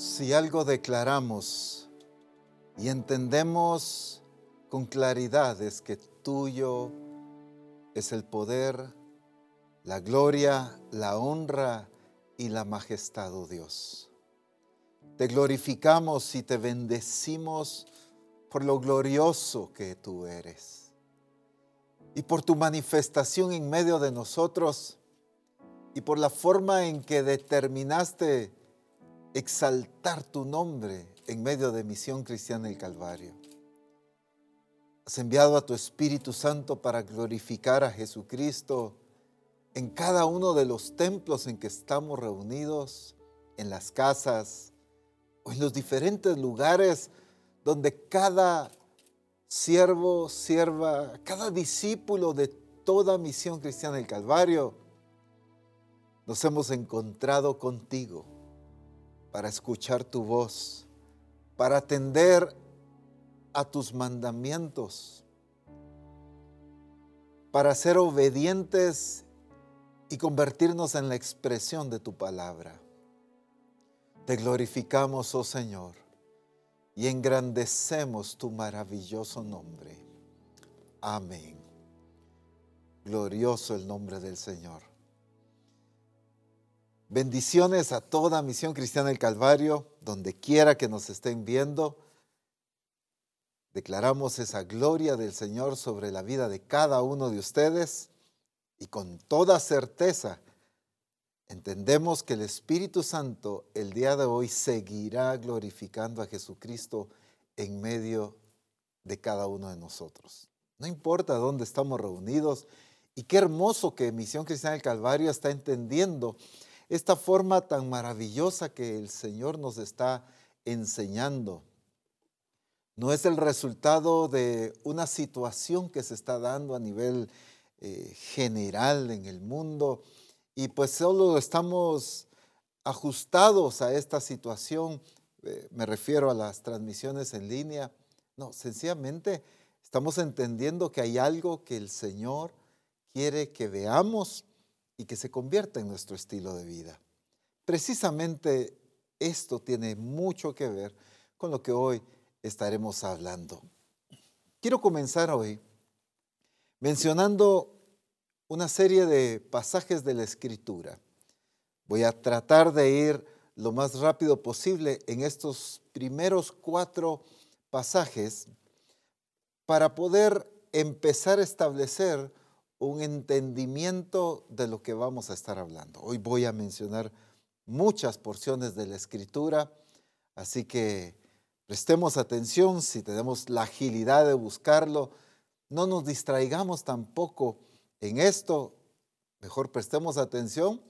Si algo declaramos y entendemos con claridad es que tuyo es el poder, la gloria, la honra y la majestad, oh Dios. Te glorificamos y te bendecimos por lo glorioso que tú eres y por tu manifestación en medio de nosotros y por la forma en que determinaste exaltar tu nombre en medio de Misión Cristiana del Calvario. Has enviado a tu Espíritu Santo para glorificar a Jesucristo en cada uno de los templos en que estamos reunidos, en las casas o en los diferentes lugares donde cada siervo, sierva, cada discípulo de toda misión cristiana del Calvario, nos hemos encontrado contigo para escuchar tu voz, para atender a tus mandamientos, para ser obedientes y convertirnos en la expresión de tu palabra. Te glorificamos, oh Señor, y engrandecemos tu maravilloso nombre. Amén. Glorioso el nombre del Señor. Bendiciones a toda Misión Cristiana del Calvario, donde quiera que nos estén viendo. Declaramos esa gloria del Señor sobre la vida de cada uno de ustedes y con toda certeza entendemos que el Espíritu Santo el día de hoy seguirá glorificando a Jesucristo en medio de cada uno de nosotros. No importa dónde estamos reunidos y qué hermoso que Misión Cristiana del Calvario está entendiendo esta forma tan maravillosa que el Señor nos está enseñando. No es el resultado de una situación que se está dando a nivel eh, general en el mundo y pues solo estamos ajustados a esta situación, eh, me refiero a las transmisiones en línea. No, sencillamente estamos entendiendo que hay algo que el Señor quiere que veamos y que se convierta en nuestro estilo de vida. Precisamente esto tiene mucho que ver con lo que hoy estaremos hablando. Quiero comenzar hoy mencionando una serie de pasajes de la Escritura. Voy a tratar de ir lo más rápido posible en estos primeros cuatro pasajes para poder empezar a establecer un entendimiento de lo que vamos a estar hablando. Hoy voy a mencionar muchas porciones de la escritura, así que prestemos atención si tenemos la agilidad de buscarlo, no nos distraigamos tampoco en esto, mejor prestemos atención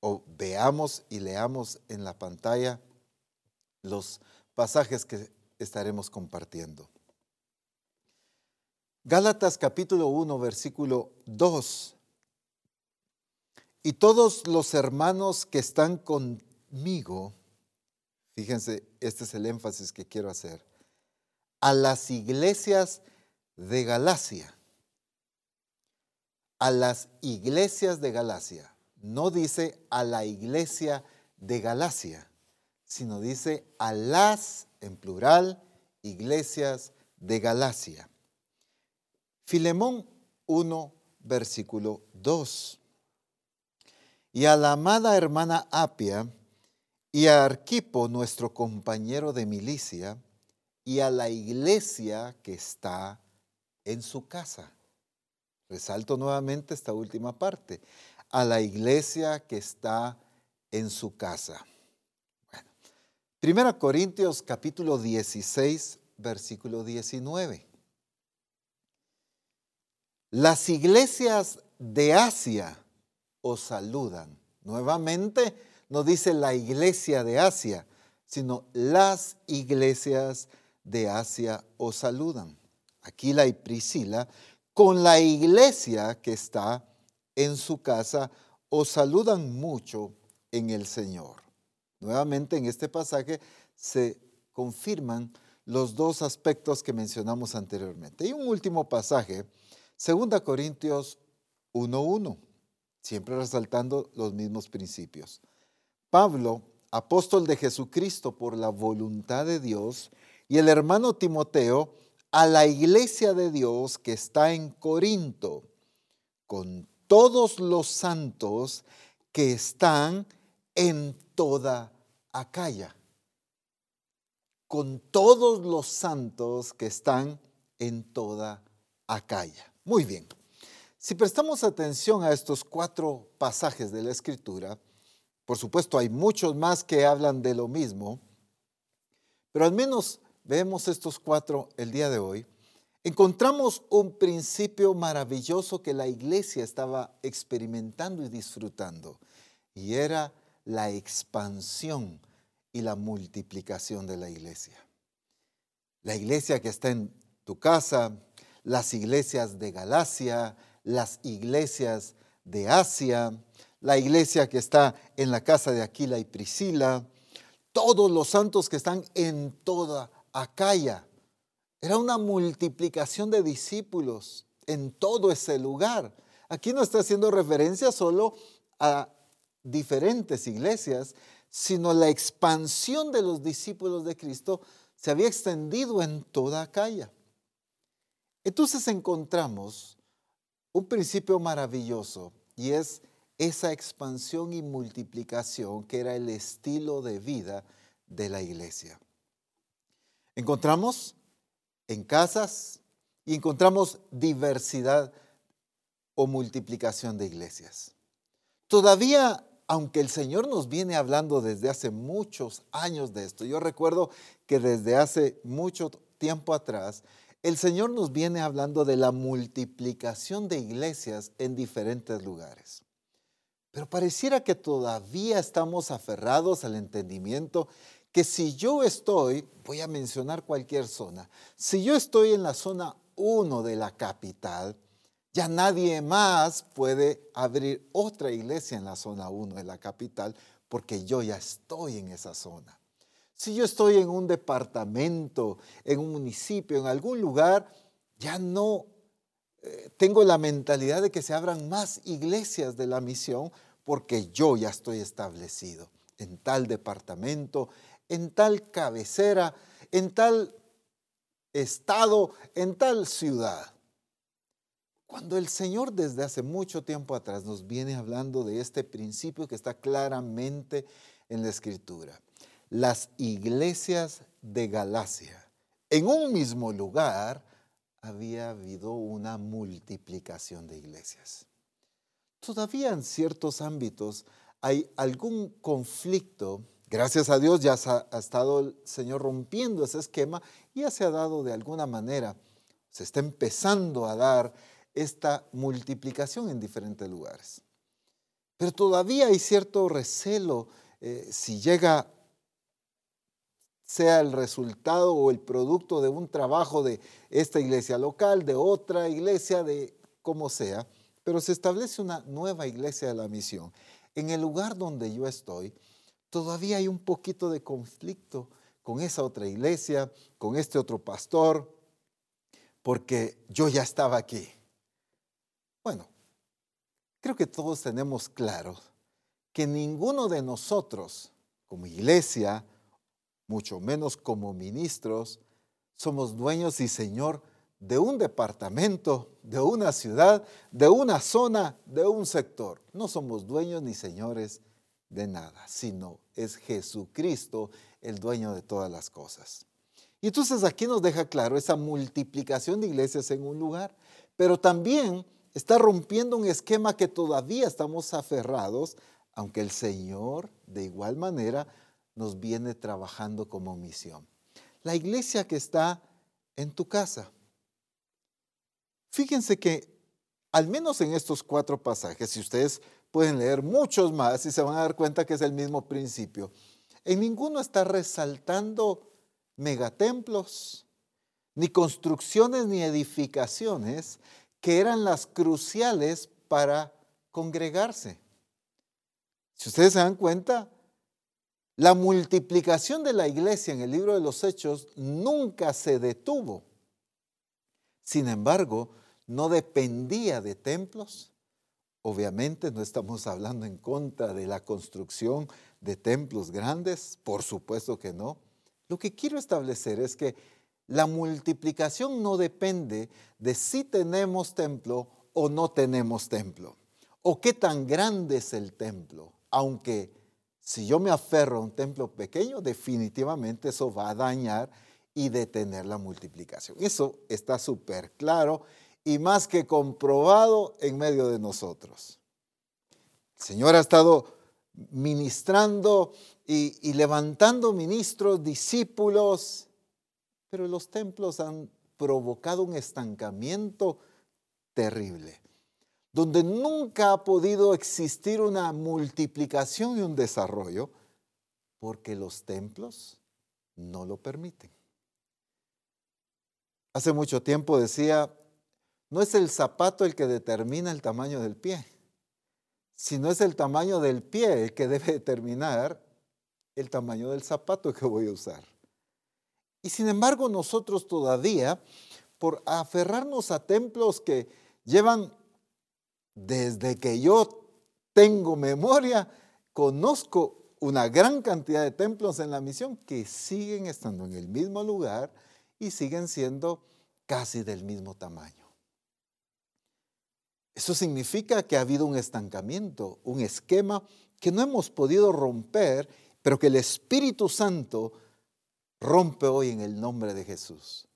o veamos y leamos en la pantalla los pasajes que estaremos compartiendo. Gálatas capítulo 1, versículo 2. Y todos los hermanos que están conmigo, fíjense, este es el énfasis que quiero hacer, a las iglesias de Galacia, a las iglesias de Galacia, no dice a la iglesia de Galacia, sino dice a las, en plural, iglesias de Galacia. Filemón 1, versículo 2. Y a la amada hermana Apia, y a Arquipo, nuestro compañero de milicia, y a la iglesia que está en su casa. Resalto nuevamente esta última parte. A la iglesia que está en su casa. Bueno, Primera Corintios capítulo 16, versículo 19. Las iglesias de Asia os saludan. Nuevamente no dice la iglesia de Asia, sino las iglesias de Asia os saludan. Aquí la Priscila, con la iglesia que está en su casa, os saludan mucho en el Señor. Nuevamente en este pasaje se confirman los dos aspectos que mencionamos anteriormente. Y un último pasaje 2 Corintios 1.1, siempre resaltando los mismos principios. Pablo, apóstol de Jesucristo por la voluntad de Dios, y el hermano Timoteo a la iglesia de Dios que está en Corinto, con todos los santos que están en toda Acaya, con todos los santos que están en toda Acaya. Muy bien. Si prestamos atención a estos cuatro pasajes de la Escritura, por supuesto hay muchos más que hablan de lo mismo, pero al menos vemos estos cuatro el día de hoy, encontramos un principio maravilloso que la iglesia estaba experimentando y disfrutando, y era la expansión y la multiplicación de la iglesia. La iglesia que está en tu casa, las iglesias de Galacia, las iglesias de Asia, la iglesia que está en la casa de Aquila y Priscila, todos los santos que están en toda Acaya. Era una multiplicación de discípulos en todo ese lugar. Aquí no está haciendo referencia solo a diferentes iglesias, sino la expansión de los discípulos de Cristo se había extendido en toda Acaya. Entonces encontramos un principio maravilloso y es esa expansión y multiplicación que era el estilo de vida de la iglesia. Encontramos en casas y encontramos diversidad o multiplicación de iglesias. Todavía, aunque el Señor nos viene hablando desde hace muchos años de esto, yo recuerdo que desde hace mucho tiempo atrás, el Señor nos viene hablando de la multiplicación de iglesias en diferentes lugares. Pero pareciera que todavía estamos aferrados al entendimiento que si yo estoy, voy a mencionar cualquier zona, si yo estoy en la zona 1 de la capital, ya nadie más puede abrir otra iglesia en la zona 1 de la capital porque yo ya estoy en esa zona. Si yo estoy en un departamento, en un municipio, en algún lugar, ya no eh, tengo la mentalidad de que se abran más iglesias de la misión porque yo ya estoy establecido en tal departamento, en tal cabecera, en tal estado, en tal ciudad. Cuando el Señor desde hace mucho tiempo atrás nos viene hablando de este principio que está claramente en la Escritura las iglesias de Galacia. En un mismo lugar había habido una multiplicación de iglesias. Todavía en ciertos ámbitos hay algún conflicto. Gracias a Dios ya ha estado el Señor rompiendo ese esquema y ya se ha dado de alguna manera, se está empezando a dar esta multiplicación en diferentes lugares. Pero todavía hay cierto recelo eh, si llega sea el resultado o el producto de un trabajo de esta iglesia local, de otra iglesia, de como sea, pero se establece una nueva iglesia de la misión. En el lugar donde yo estoy, todavía hay un poquito de conflicto con esa otra iglesia, con este otro pastor, porque yo ya estaba aquí. Bueno, creo que todos tenemos claro que ninguno de nosotros, como iglesia, mucho menos como ministros, somos dueños y señor de un departamento, de una ciudad, de una zona, de un sector. No somos dueños ni señores de nada, sino es Jesucristo el dueño de todas las cosas. Y entonces aquí nos deja claro esa multiplicación de iglesias en un lugar, pero también está rompiendo un esquema que todavía estamos aferrados, aunque el Señor de igual manera nos viene trabajando como misión. La iglesia que está en tu casa. Fíjense que al menos en estos cuatro pasajes, si ustedes pueden leer muchos más y se van a dar cuenta que es el mismo principio, en ninguno está resaltando megatemplos, ni construcciones ni edificaciones que eran las cruciales para congregarse. Si ustedes se dan cuenta, la multiplicación de la iglesia en el libro de los Hechos nunca se detuvo. Sin embargo, no dependía de templos. Obviamente no estamos hablando en contra de la construcción de templos grandes? Por supuesto que no. Lo que quiero establecer es que la multiplicación no depende de si tenemos templo o no tenemos templo, o qué tan grande es el templo, aunque si yo me aferro a un templo pequeño, definitivamente eso va a dañar y detener la multiplicación. Eso está súper claro y más que comprobado en medio de nosotros. El Señor ha estado ministrando y, levantando ministros, discípulos, pero los templos han provocado un estancamiento terrible, donde nunca ha podido existir una multiplicación y un desarrollo, porque los templos no lo permiten. Hace mucho tiempo decía, no es el zapato el que determina el tamaño del pie, sino es el tamaño del pie el que debe determinar el tamaño del zapato que voy a usar. Y sin embargo nosotros todavía, por aferrarnos a templos que llevan desde que yo tengo memoria, conozco una gran cantidad de templos en la misión que siguen estando en el mismo lugar y siguen siendo casi del mismo tamaño. Eso significa que ha habido un estancamiento, un esquema que no hemos podido romper, pero que el Espíritu Santo rompe hoy en el nombre de Jesús.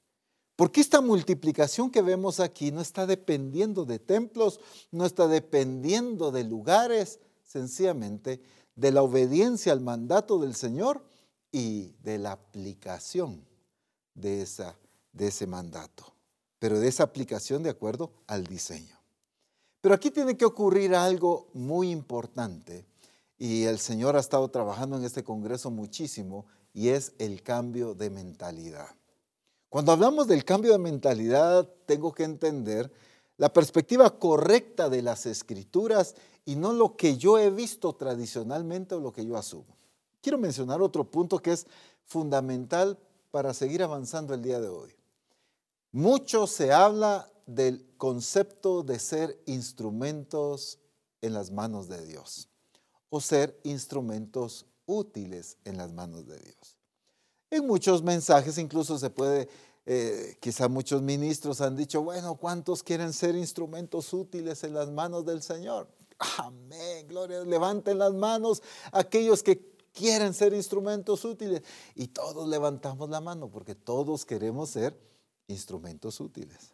Porque esta multiplicación que vemos aquí no está dependiendo de templos, no está dependiendo de lugares, sencillamente de la obediencia al mandato del Señor y de la aplicación de, de ese mandato, pero de esa aplicación de acuerdo al diseño. Pero aquí tiene que ocurrir algo muy importante y el Señor ha estado trabajando en este Congreso muchísimo y es el cambio de mentalidad. Cuando hablamos del cambio de mentalidad, tengo que entender la perspectiva correcta de las escrituras y no lo que yo he visto tradicionalmente o lo que yo asumo. Quiero mencionar otro punto que es fundamental para seguir avanzando el día de hoy. Mucho se habla del concepto de ser instrumentos en las manos de Dios o ser instrumentos útiles en las manos de Dios. En muchos mensajes incluso se puede, eh, quizá muchos ministros han dicho, bueno, ¿cuántos quieren ser instrumentos útiles en las manos del Señor? Amén, gloria, levanten las manos aquellos que quieren ser instrumentos útiles. Y todos levantamos la mano porque todos queremos ser instrumentos útiles.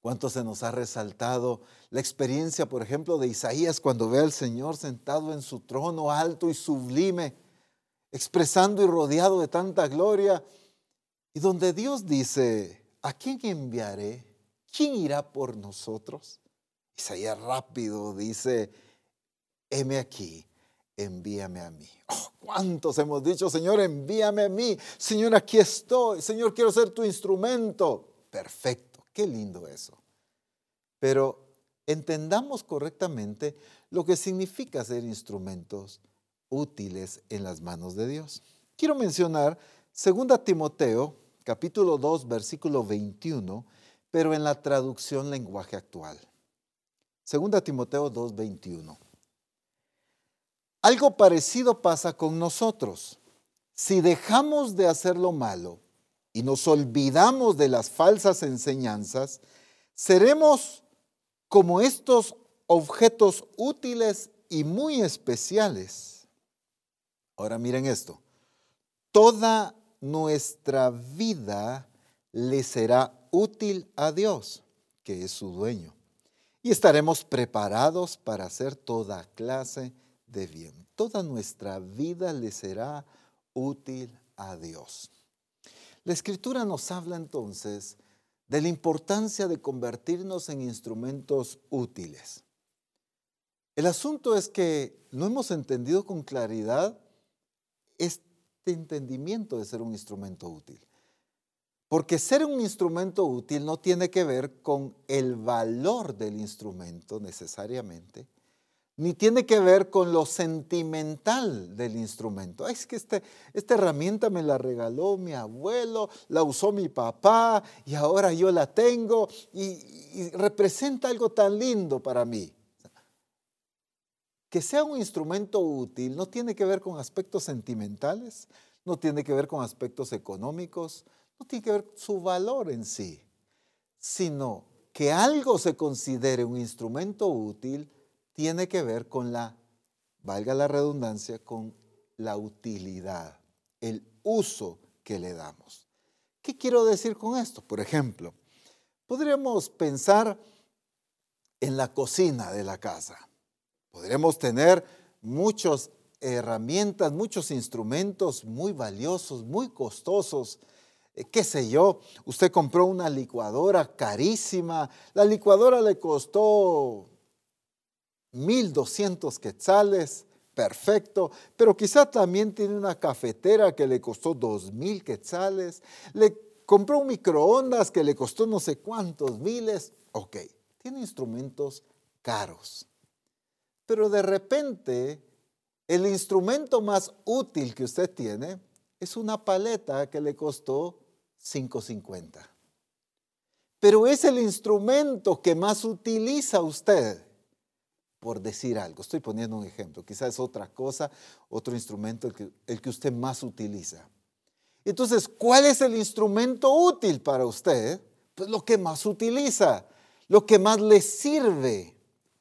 ¿Cuánto se nos ha resaltado la experiencia, por ejemplo, de Isaías cuando ve al Señor sentado en su trono alto y sublime, expresando y rodeado de tanta gloria, y donde Dios dice, ¿a quién enviaré? ¿Quién irá por nosotros? Isaías rápido dice, heme aquí, envíame a mí. Oh, ¿Cuántos hemos dicho, Señor, envíame a mí? Señor, aquí estoy. Señor, quiero ser tu instrumento. Perfecto. Qué lindo eso. Pero entendamos correctamente lo que significa ser instrumentos útiles en las manos de Dios. Quiero mencionar 2 Timoteo, capítulo 2, versículo 21, pero en la traducción lenguaje actual. 2 Timoteo 2, 21. Algo parecido pasa con nosotros. Si dejamos de hacer lo malo y nos olvidamos de las falsas enseñanzas, seremos como estos objetos útiles y muy especiales. Ahora miren esto, toda nuestra vida le será útil a Dios, que es su dueño, y estaremos preparados para hacer toda clase de bien. Toda nuestra vida le será útil a Dios. La escritura nos habla entonces de la importancia de convertirnos en instrumentos útiles. El asunto es que no hemos entendido con claridad este entendimiento de ser un instrumento útil. Porque ser un instrumento útil no tiene que ver con el valor del instrumento necesariamente, ni tiene que ver con lo sentimental del instrumento. Es que este, esta herramienta me la regaló mi abuelo, la usó mi papá y ahora yo la tengo y, y representa algo tan lindo para mí. Que sea un instrumento útil no tiene que ver con aspectos sentimentales, no tiene que ver con aspectos económicos, no tiene que ver su valor en sí, sino que algo se considere un instrumento útil tiene que ver con la, valga la redundancia, con la utilidad, el uso que le damos. ¿Qué quiero decir con esto? Por ejemplo, podríamos pensar en la cocina de la casa. Podríamos tener muchas herramientas, muchos instrumentos muy valiosos, muy costosos. Eh, qué sé yo, usted compró una licuadora carísima, la licuadora le costó 1.200 quetzales, perfecto, pero quizá también tiene una cafetera que le costó 2.000 quetzales, le compró un microondas que le costó no sé cuántos miles, ok, tiene instrumentos caros. Pero de repente, el instrumento más útil que usted tiene es una paleta que le costó 5.50. Pero es el instrumento que más utiliza usted, por decir algo. Estoy poniendo un ejemplo. Quizás es otra cosa, otro instrumento el que, el que usted más utiliza. Entonces, ¿cuál es el instrumento útil para usted? Pues lo que más utiliza, lo que más le sirve.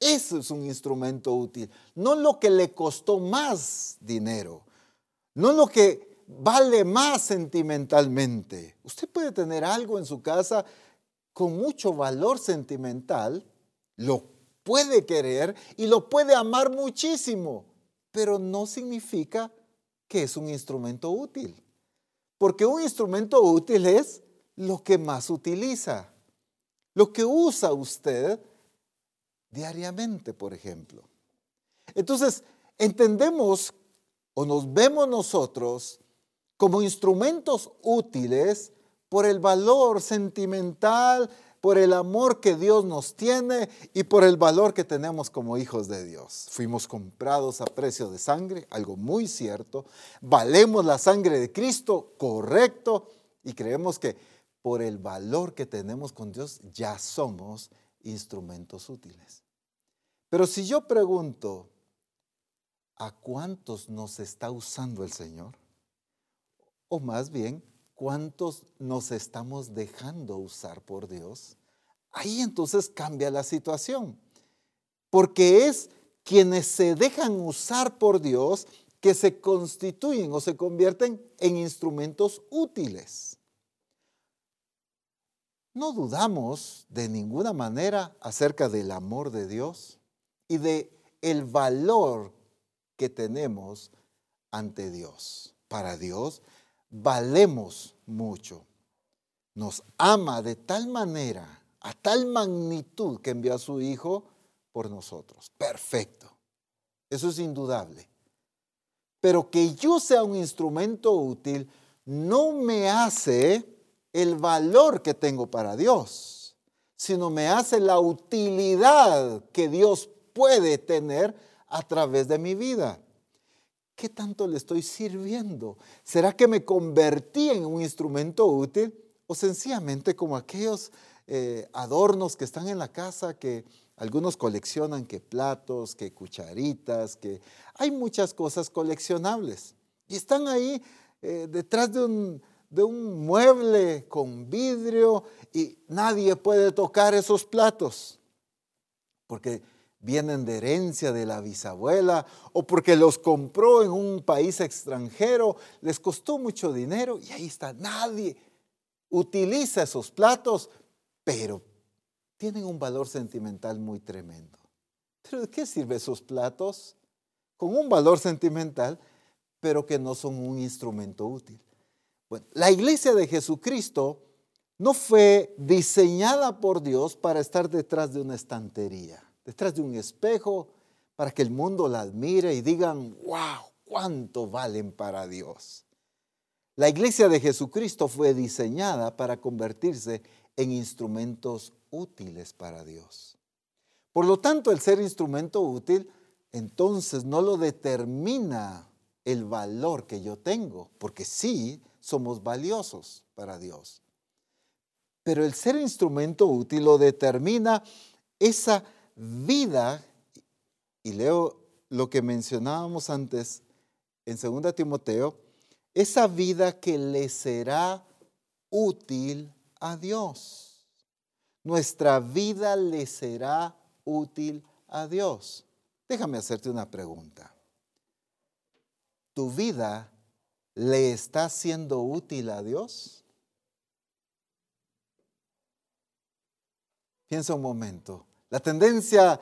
Eso es un instrumento útil, no lo que le costó más dinero, no lo que vale más sentimentalmente. Usted puede tener algo en su casa con mucho valor sentimental, lo puede querer y lo puede amar muchísimo, pero no significa que es un instrumento útil. Porque un instrumento útil es lo que más utiliza, lo que usa usted diariamente, por ejemplo. Entonces, entendemos o nos vemos nosotros como instrumentos útiles por el valor sentimental, por el amor que Dios nos tiene y por el valor que tenemos como hijos de Dios. Fuimos comprados a precio de sangre, algo muy cierto. Valemos la sangre de Cristo, correcto. Y creemos que por el valor que tenemos con Dios ya somos instrumentos útiles. Pero si yo pregunto, ¿a cuántos nos está usando el Señor? O más bien, ¿cuántos nos estamos dejando usar por Dios? Ahí entonces cambia la situación. Porque es quienes se dejan usar por Dios que se constituyen o se convierten en instrumentos útiles. No dudamos de ninguna manera acerca del amor de Dios y de el valor que tenemos ante Dios. Para Dios valemos mucho. Nos ama de tal manera, a tal magnitud que envió a su Hijo por nosotros. Perfecto. Eso es indudable. Pero que yo sea un instrumento útil no me hace el valor que tengo para Dios, sino me hace la utilidad que Dios puede tener a través de mi vida. ¿Qué tanto le estoy sirviendo? ¿Será que me convertí en un instrumento útil o sencillamente como aquellos eh, adornos que están en la casa que algunos coleccionan, que platos, que cucharitas, que hay muchas cosas coleccionables y están ahí eh, detrás de un, de un mueble con vidrio y nadie puede tocar esos platos porque vienen de herencia de la bisabuela o porque los compró en un país extranjero, les costó mucho dinero y ahí está, nadie utiliza esos platos, pero tienen un valor sentimental muy tremendo. ¿Pero de qué sirven esos platos? Con un valor sentimental, pero que no son un instrumento útil. Bueno, la iglesia de Jesucristo no fue diseñada por Dios para estar detrás de una estantería detrás de un espejo para que el mundo la admire y digan, wow, cuánto valen para Dios. La iglesia de Jesucristo fue diseñada para convertirse en instrumentos útiles para Dios. Por lo tanto, el ser instrumento útil entonces no lo determina el valor que yo tengo, porque sí somos valiosos para Dios. Pero el ser instrumento útil lo determina esa vida, y leo lo que mencionábamos antes en 2 Timoteo, esa vida que le será útil a Dios. Nuestra vida le será útil a Dios. Déjame hacerte una pregunta. ¿Tu vida le está siendo útil a Dios? Piensa un momento. La tendencia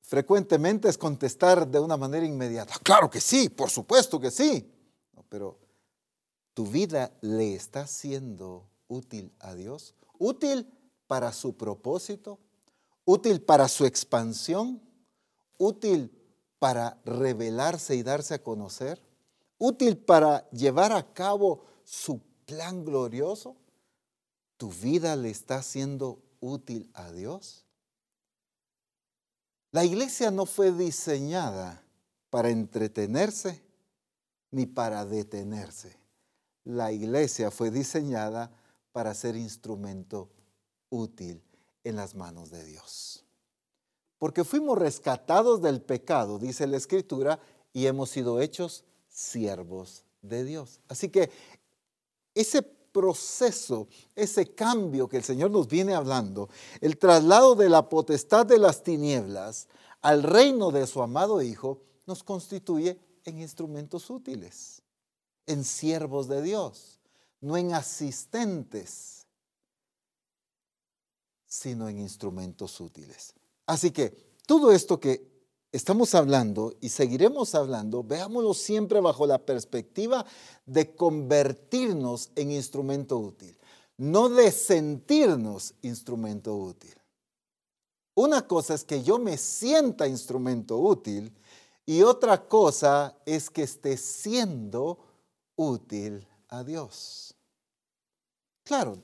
frecuentemente es contestar de una manera inmediata. Claro que sí, por supuesto que sí. pero tu vida le está siendo útil a Dios, útil para su propósito, útil para su expansión, útil para revelarse y darse a conocer, útil para llevar a cabo su plan glorioso. ¿Tu vida le está siendo útil a Dios? La iglesia no fue diseñada para entretenerse ni para detenerse. La iglesia fue diseñada para ser instrumento útil en las manos de Dios. Porque fuimos rescatados del pecado, dice la Escritura, y hemos sido hechos siervos de Dios. Así que ese proceso, ese cambio que el Señor nos viene hablando, el traslado de la potestad de las tinieblas al reino de su amado Hijo, nos constituye en instrumentos útiles, en siervos de Dios, no en asistentes, sino en instrumentos útiles. Así que todo esto que estamos hablando y seguiremos hablando, veámoslo siempre bajo la perspectiva de convertirnos en instrumento útil, no de sentirnos instrumento útil. Una cosa es que yo me sienta instrumento útil y otra cosa es que esté siendo útil a Dios. Claro,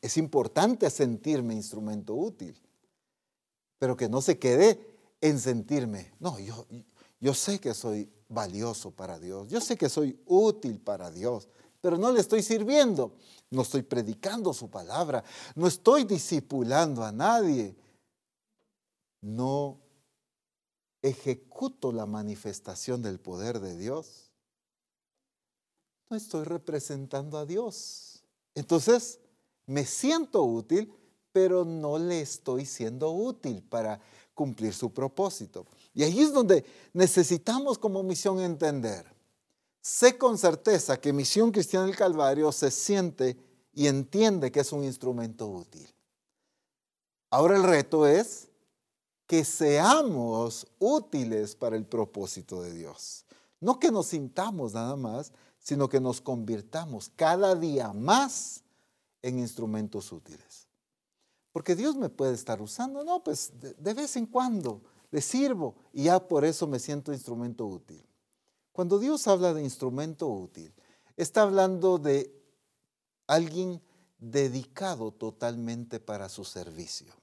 es importante sentirme instrumento útil, pero que no se quede en sentirme, no, yo, yo sé que soy valioso para Dios, yo sé que soy útil para Dios, pero no le estoy sirviendo, no estoy predicando su palabra, no estoy discipulando a nadie, no ejecuto la manifestación del poder de Dios, no estoy representando a Dios. Entonces, me siento útil, pero no le estoy siendo útil para cumplir su propósito. Y ahí es donde necesitamos como misión entender. Sé con certeza que Misión Cristiana del Calvario se siente y entiende que es un instrumento útil. Ahora el reto es que seamos útiles para el propósito de Dios. No que nos sintamos nada más, sino que nos convirtamos cada día más en instrumentos útiles. Porque Dios me puede estar usando. No, pues de, vez en cuando le sirvo y ya por eso me siento instrumento útil. Cuando Dios habla de instrumento útil, está hablando de alguien dedicado totalmente para su servicio.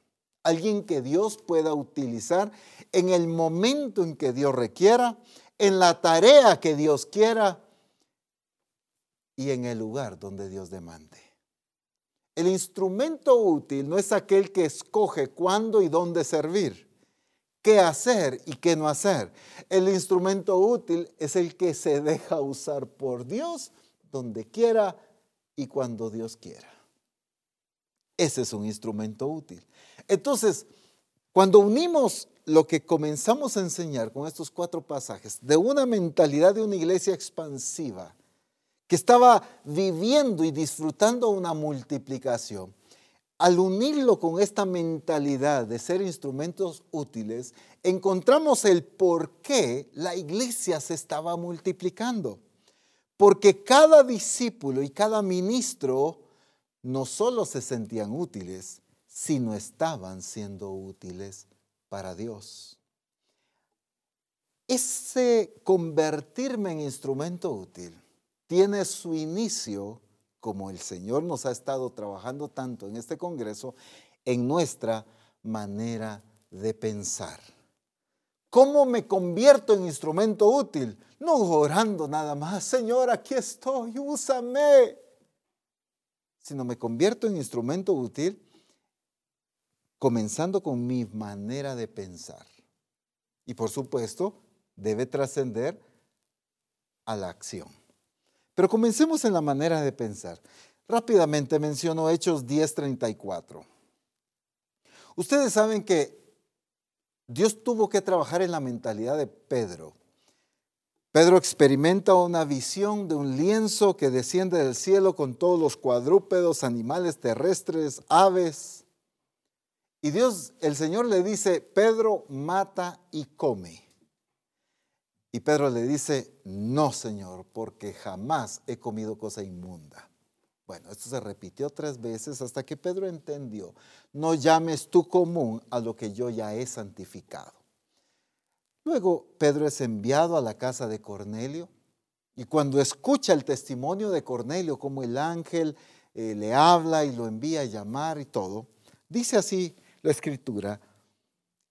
Alguien que Dios pueda utilizar en el momento en que Dios requiera, en la tarea que Dios quiera y en el lugar donde Dios demande. El instrumento útil no es aquel que escoge cuándo y dónde servir, qué hacer y qué no hacer. El instrumento útil es el que se deja usar por Dios donde quiera y cuando Dios quiera. Ese es un instrumento útil. Entonces, cuando unimos lo que comenzamos a enseñar con estos cuatro pasajes de una mentalidad de una iglesia expansiva, que estaba viviendo y disfrutando una multiplicación, al unirlo con esta mentalidad de ser instrumentos útiles, encontramos el por qué la iglesia se estaba multiplicando. Porque cada discípulo y cada ministro no solo se sentían útiles, sino estaban siendo útiles para Dios. Ese convertirme en instrumento útil tiene su inicio, como el Señor nos ha estado trabajando tanto en este Congreso, en nuestra manera de pensar. ¿Cómo me convierto en instrumento útil? No orando nada más, Señor, aquí estoy, úsame. Sino me convierto en instrumento útil comenzando con mi manera de pensar. Y por supuesto, debe trascender a la acción. Pero comencemos en la manera de pensar. Rápidamente menciono Hechos 10:34. Ustedes saben que Dios tuvo que trabajar en la mentalidad de Pedro. Pedro experimenta una visión de un lienzo que desciende del cielo con todos los cuadrúpedos, animales terrestres, aves. Y Dios, el Señor le dice, Pedro, mata y come. Y Pedro le dice, no, Señor, porque jamás he comido cosa inmunda. Bueno, esto se repitió tres veces hasta que Pedro entendió, no llames tú común a lo que yo ya he santificado. Luego Pedro es enviado a la casa de Cornelio y cuando escucha el testimonio de Cornelio, como el ángel eh, le habla y lo envía a llamar y todo, dice así la escritura,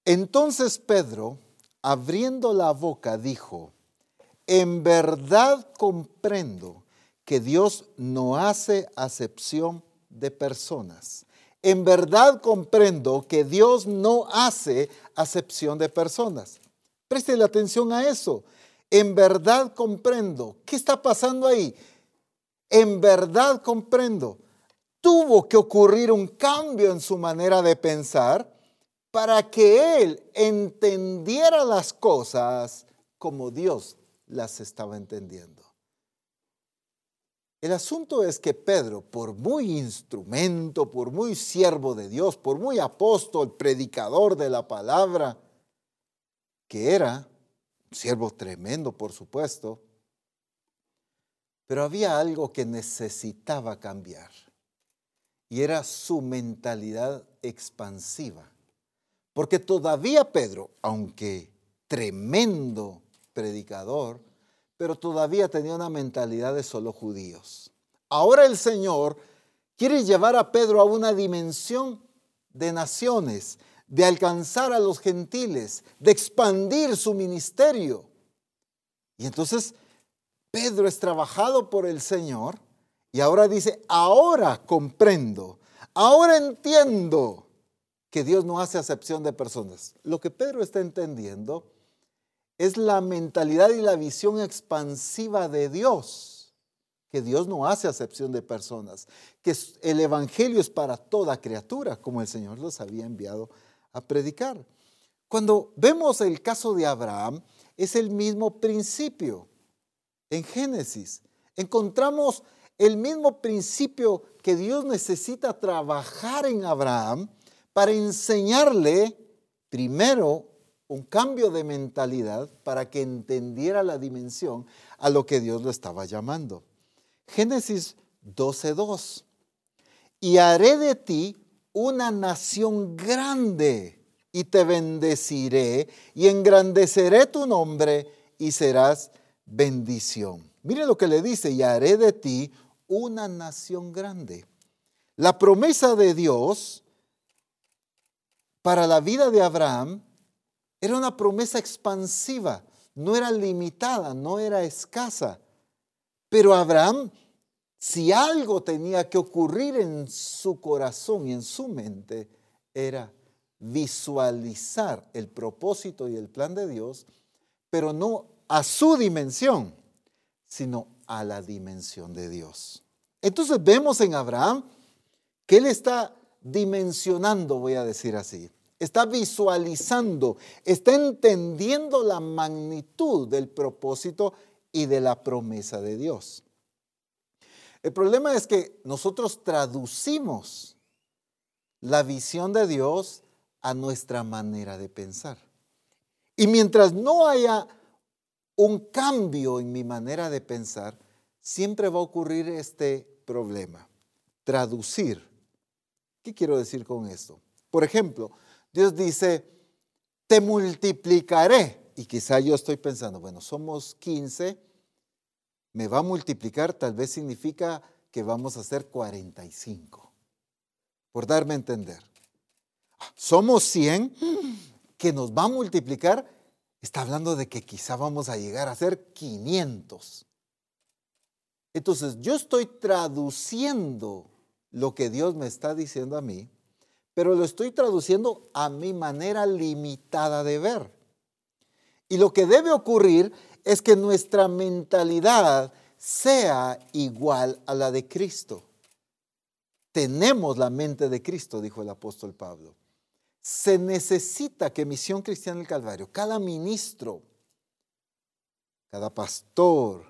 entonces Pedro, abriendo la boca, dijo, en verdad comprendo que Dios no hace acepción de personas. En verdad comprendo que Dios no hace acepción de personas. Preste la atención a eso. En verdad comprendo. ¿Qué está pasando ahí? En verdad comprendo. Tuvo que ocurrir un cambio en su manera de pensar para que él entendiera las cosas como Dios las estaba entendiendo. El asunto es que Pedro, por muy instrumento, por muy siervo de Dios, por muy apóstol, predicador de la palabra, que era un siervo tremendo, por supuesto, pero había algo que necesitaba cambiar y era su mentalidad expansiva. Porque todavía Pedro, aunque tremendo predicador, pero todavía tenía una mentalidad de solo judíos. Ahora el Señor quiere llevar a Pedro a una dimensión de naciones, de alcanzar a los gentiles, de expandir su ministerio. Y entonces Pedro es trabajado por el Señor y ahora dice, ahora comprendo, ahora entiendo que Dios no hace acepción de personas. Lo que Pedro está entendiendo es la mentalidad y la visión expansiva de Dios, que Dios no hace acepción de personas, que el Evangelio es para toda criatura, como el Señor los había enviado a predicar. Cuando vemos el caso de Abraham, es el mismo principio. En Génesis encontramos el mismo principio que Dios necesita trabajar en Abraham para enseñarle primero un cambio de mentalidad para que entendiera la dimensión a lo que Dios lo estaba llamando. Génesis 12:2. Y haré de ti una nación grande y te bendeciré y engrandeceré tu nombre y serás bendición. Mire lo que le dice, y haré de ti una nación grande. La promesa de Dios para la vida de Abraham era una promesa expansiva, no era limitada, no era escasa. Pero Abraham si algo tenía que ocurrir en su corazón y en su mente, era visualizar el propósito y el plan de Dios, pero no a su dimensión, sino a la dimensión de Dios. Entonces vemos en Abraham que él está dimensionando, voy a decir así, está visualizando, está entendiendo la magnitud del propósito y de la promesa de Dios. El problema es que nosotros traducimos la visión de Dios a nuestra manera de pensar. Y mientras no haya un cambio en mi manera de pensar, siempre va a ocurrir este problema. Traducir. ¿Qué quiero decir con esto? Por ejemplo, Dios dice, te multiplicaré. Y quizá yo estoy pensando, bueno, somos 15 me va a multiplicar, tal vez significa que vamos a hacer 45, por darme a entender. Somos 100, que nos va a multiplicar, está hablando de que quizá vamos a llegar a ser 500. Entonces, yo estoy traduciendo lo que Dios me está diciendo a mí, pero lo estoy traduciendo a mi manera limitada de ver. Y lo que debe ocurrir es que nuestra mentalidad sea igual a la de Cristo. Tenemos la mente de Cristo, dijo el apóstol Pablo. Se necesita que Misión Cristiana del Calvario, cada ministro, cada pastor,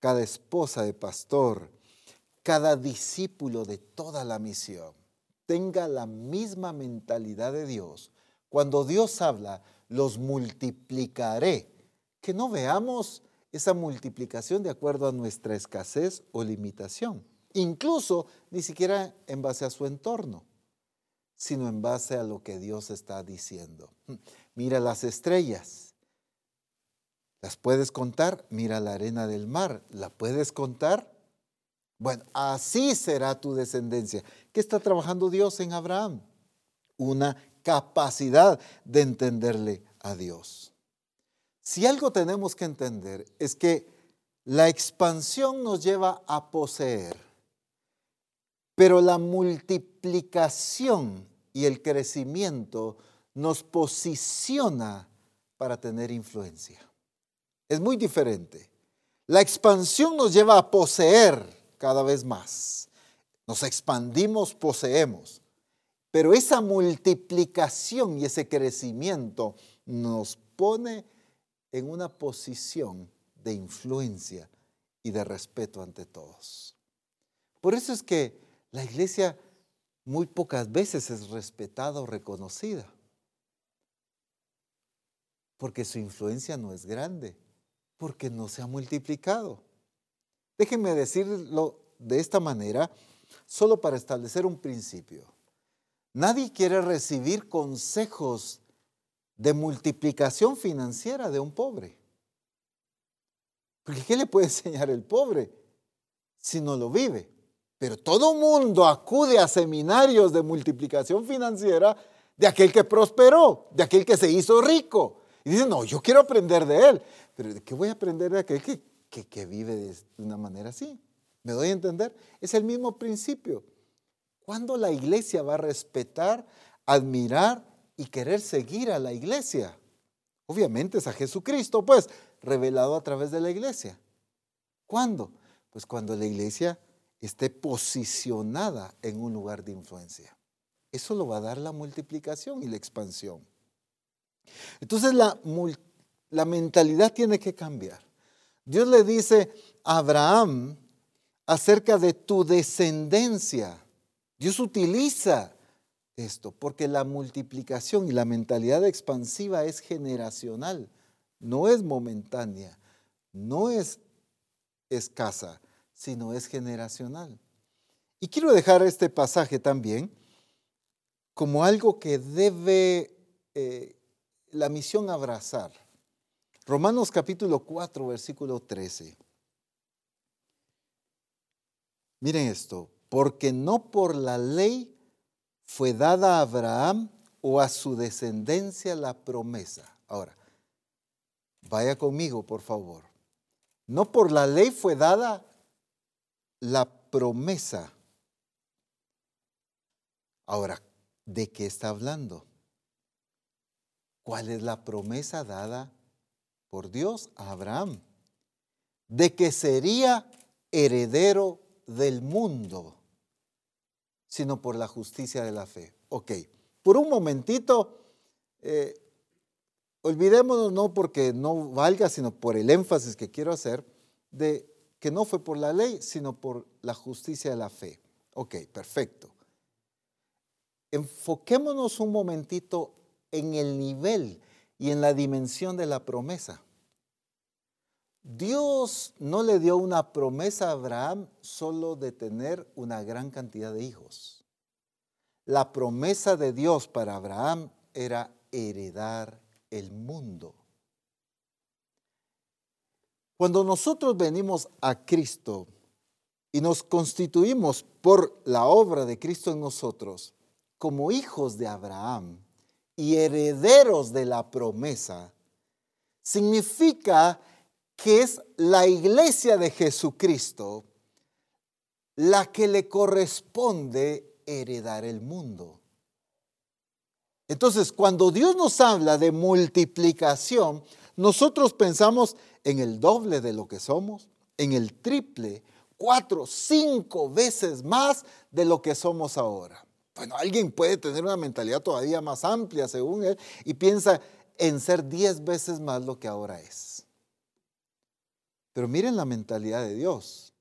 cada esposa de pastor, cada discípulo de toda la misión, tenga la misma mentalidad de Dios. Cuando Dios habla, los multiplicaré. Que no veamos esa multiplicación de acuerdo a nuestra escasez o limitación incluso ni siquiera en base a su entorno, sino en base a lo que Dios está diciendo. Mira las estrellas. ¿Las puedes contar? Mira la arena del mar. ¿La puedes contar? Bueno, así será tu descendencia. ¿Qué está trabajando Dios en Abraham? Una capacidad de entenderle a Dios. Si algo tenemos que entender es que la expansión nos lleva a poseer pero la multiplicación y el crecimiento nos posiciona para tener influencia. Es muy diferente. La expansión nos lleva a poseer cada vez más. Nos expandimos, poseemos. Pero esa multiplicación y ese crecimiento nos pone en una posición de influencia y de respeto ante todos. Por eso es que la iglesia muy pocas veces es respetada o reconocida, porque su influencia no es grande, porque no se ha multiplicado. Déjenme decirlo de esta manera, solo para establecer un principio. Nadie quiere recibir consejos de multiplicación financiera de un pobre. Porque ¿qué le puede enseñar el pobre si no lo vive? Pero todo mundo acude a seminarios de multiplicación financiera de aquel que prosperó, de aquel que se hizo rico. Y dice, no, yo quiero aprender de él. Pero ¿de qué voy a aprender de aquel que, que, vive de una manera así? ¿Me doy a entender? Es el mismo principio. ¿Cuándo la iglesia va a respetar, admirar y querer seguir a la iglesia? Obviamente es a Jesucristo, pues, revelado a través de la iglesia. ¿Cuándo? Pues cuando la iglesia esté posicionada en un lugar de influencia. Eso lo va a dar la multiplicación y la expansión. Entonces la, la mentalidad tiene que cambiar. Dios le dice a Abraham acerca de tu descendencia. Dios utiliza esto porque la multiplicación y la mentalidad expansiva es generacional, no es momentánea, no es escasa, sino es generacional. Y quiero dejar este pasaje también como algo que debe eh, la misión abrazar. Romanos capítulo 4, versículo 13. Miren esto, porque no por la ley fue dada a Abraham o a su descendencia la promesa. Ahora, vaya conmigo, por favor. No por la ley fue dada la promesa. Ahora, ¿de qué está hablando? ¿Cuál es la promesa dada por Dios a Abraham? De que sería heredero del mundo, sino por la justicia de la fe. Ok, por un momentito, eh, olvidémonos no porque no valga, sino por el énfasis que quiero hacer de que no fue por la ley, sino por la justicia de la fe. Ok, perfecto. Enfoquémonos un momentito en el nivel y en la dimensión de la promesa. Dios no le dio una promesa a Abraham solo de tener una gran cantidad de hijos. La promesa de Dios para Abraham era heredar el mundo. Cuando nosotros venimos a Cristo y nos constituimos por la obra de Cristo en nosotros como hijos de Abraham y herederos de la promesa, significa que es la iglesia de Jesucristo la que le corresponde heredar el mundo. Entonces, cuando Dios nos habla de multiplicación, nosotros pensamos en el doble de lo que somos, en el triple, cuatro, cinco veces más de lo que somos ahora. Bueno, alguien puede tener una mentalidad todavía más amplia según él y piensa en ser diez veces más lo que ahora es. Pero miren la mentalidad de Dios.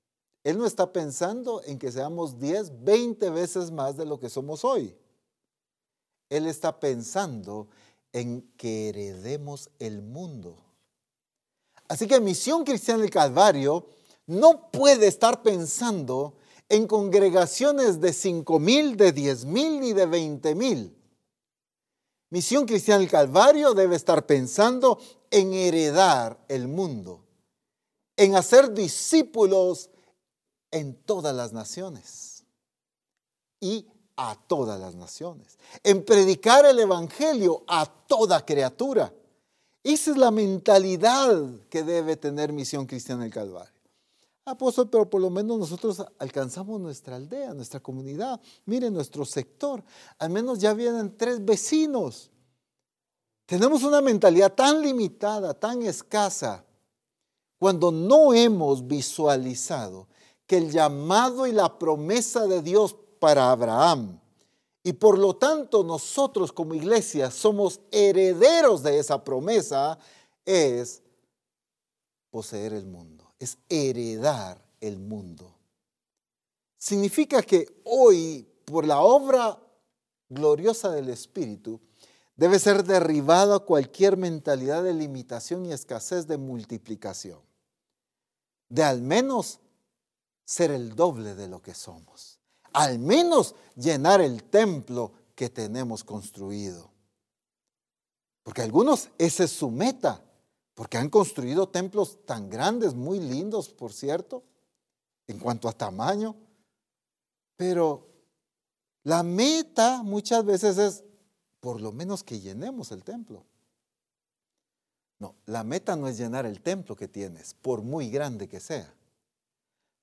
Él no está pensando en que seamos diez, veinte veces más de lo que somos hoy. Él está pensando en que heredemos el mundo. Así que Misión Cristiana del Calvario no puede estar pensando en congregaciones de 5 mil, de 10 mil ni de 20 mil. Misión Cristiana del Calvario debe estar pensando en heredar el mundo, en hacer discípulos en todas las naciones y a todas las naciones, en predicar el Evangelio a toda criatura. Esa es la mentalidad que debe tener Misión Cristiana del Calvario. Apóstol, pero por lo menos nosotros alcanzamos nuestra aldea, nuestra comunidad. Miren nuestro sector. Al menos ya vienen tres vecinos. Tenemos una mentalidad tan limitada, tan escasa, cuando no hemos visualizado que el llamado y la promesa de Dios para Abraham, y por lo tanto nosotros como iglesia somos herederos de esa promesa, es poseer el mundo es heredar el mundo. Significa que hoy, por la obra gloriosa del Espíritu, debe ser derribada cualquier mentalidad de limitación y escasez de multiplicación. De al menos ser el doble de lo que somos. Al menos llenar el templo que tenemos construido. Porque algunos, esa es su meta porque han construido templos tan grandes, muy lindos, por cierto, en cuanto a tamaño. Pero la meta muchas veces es por lo menos que llenemos el templo. No, la meta no es llenar el templo que tienes, por muy grande que sea.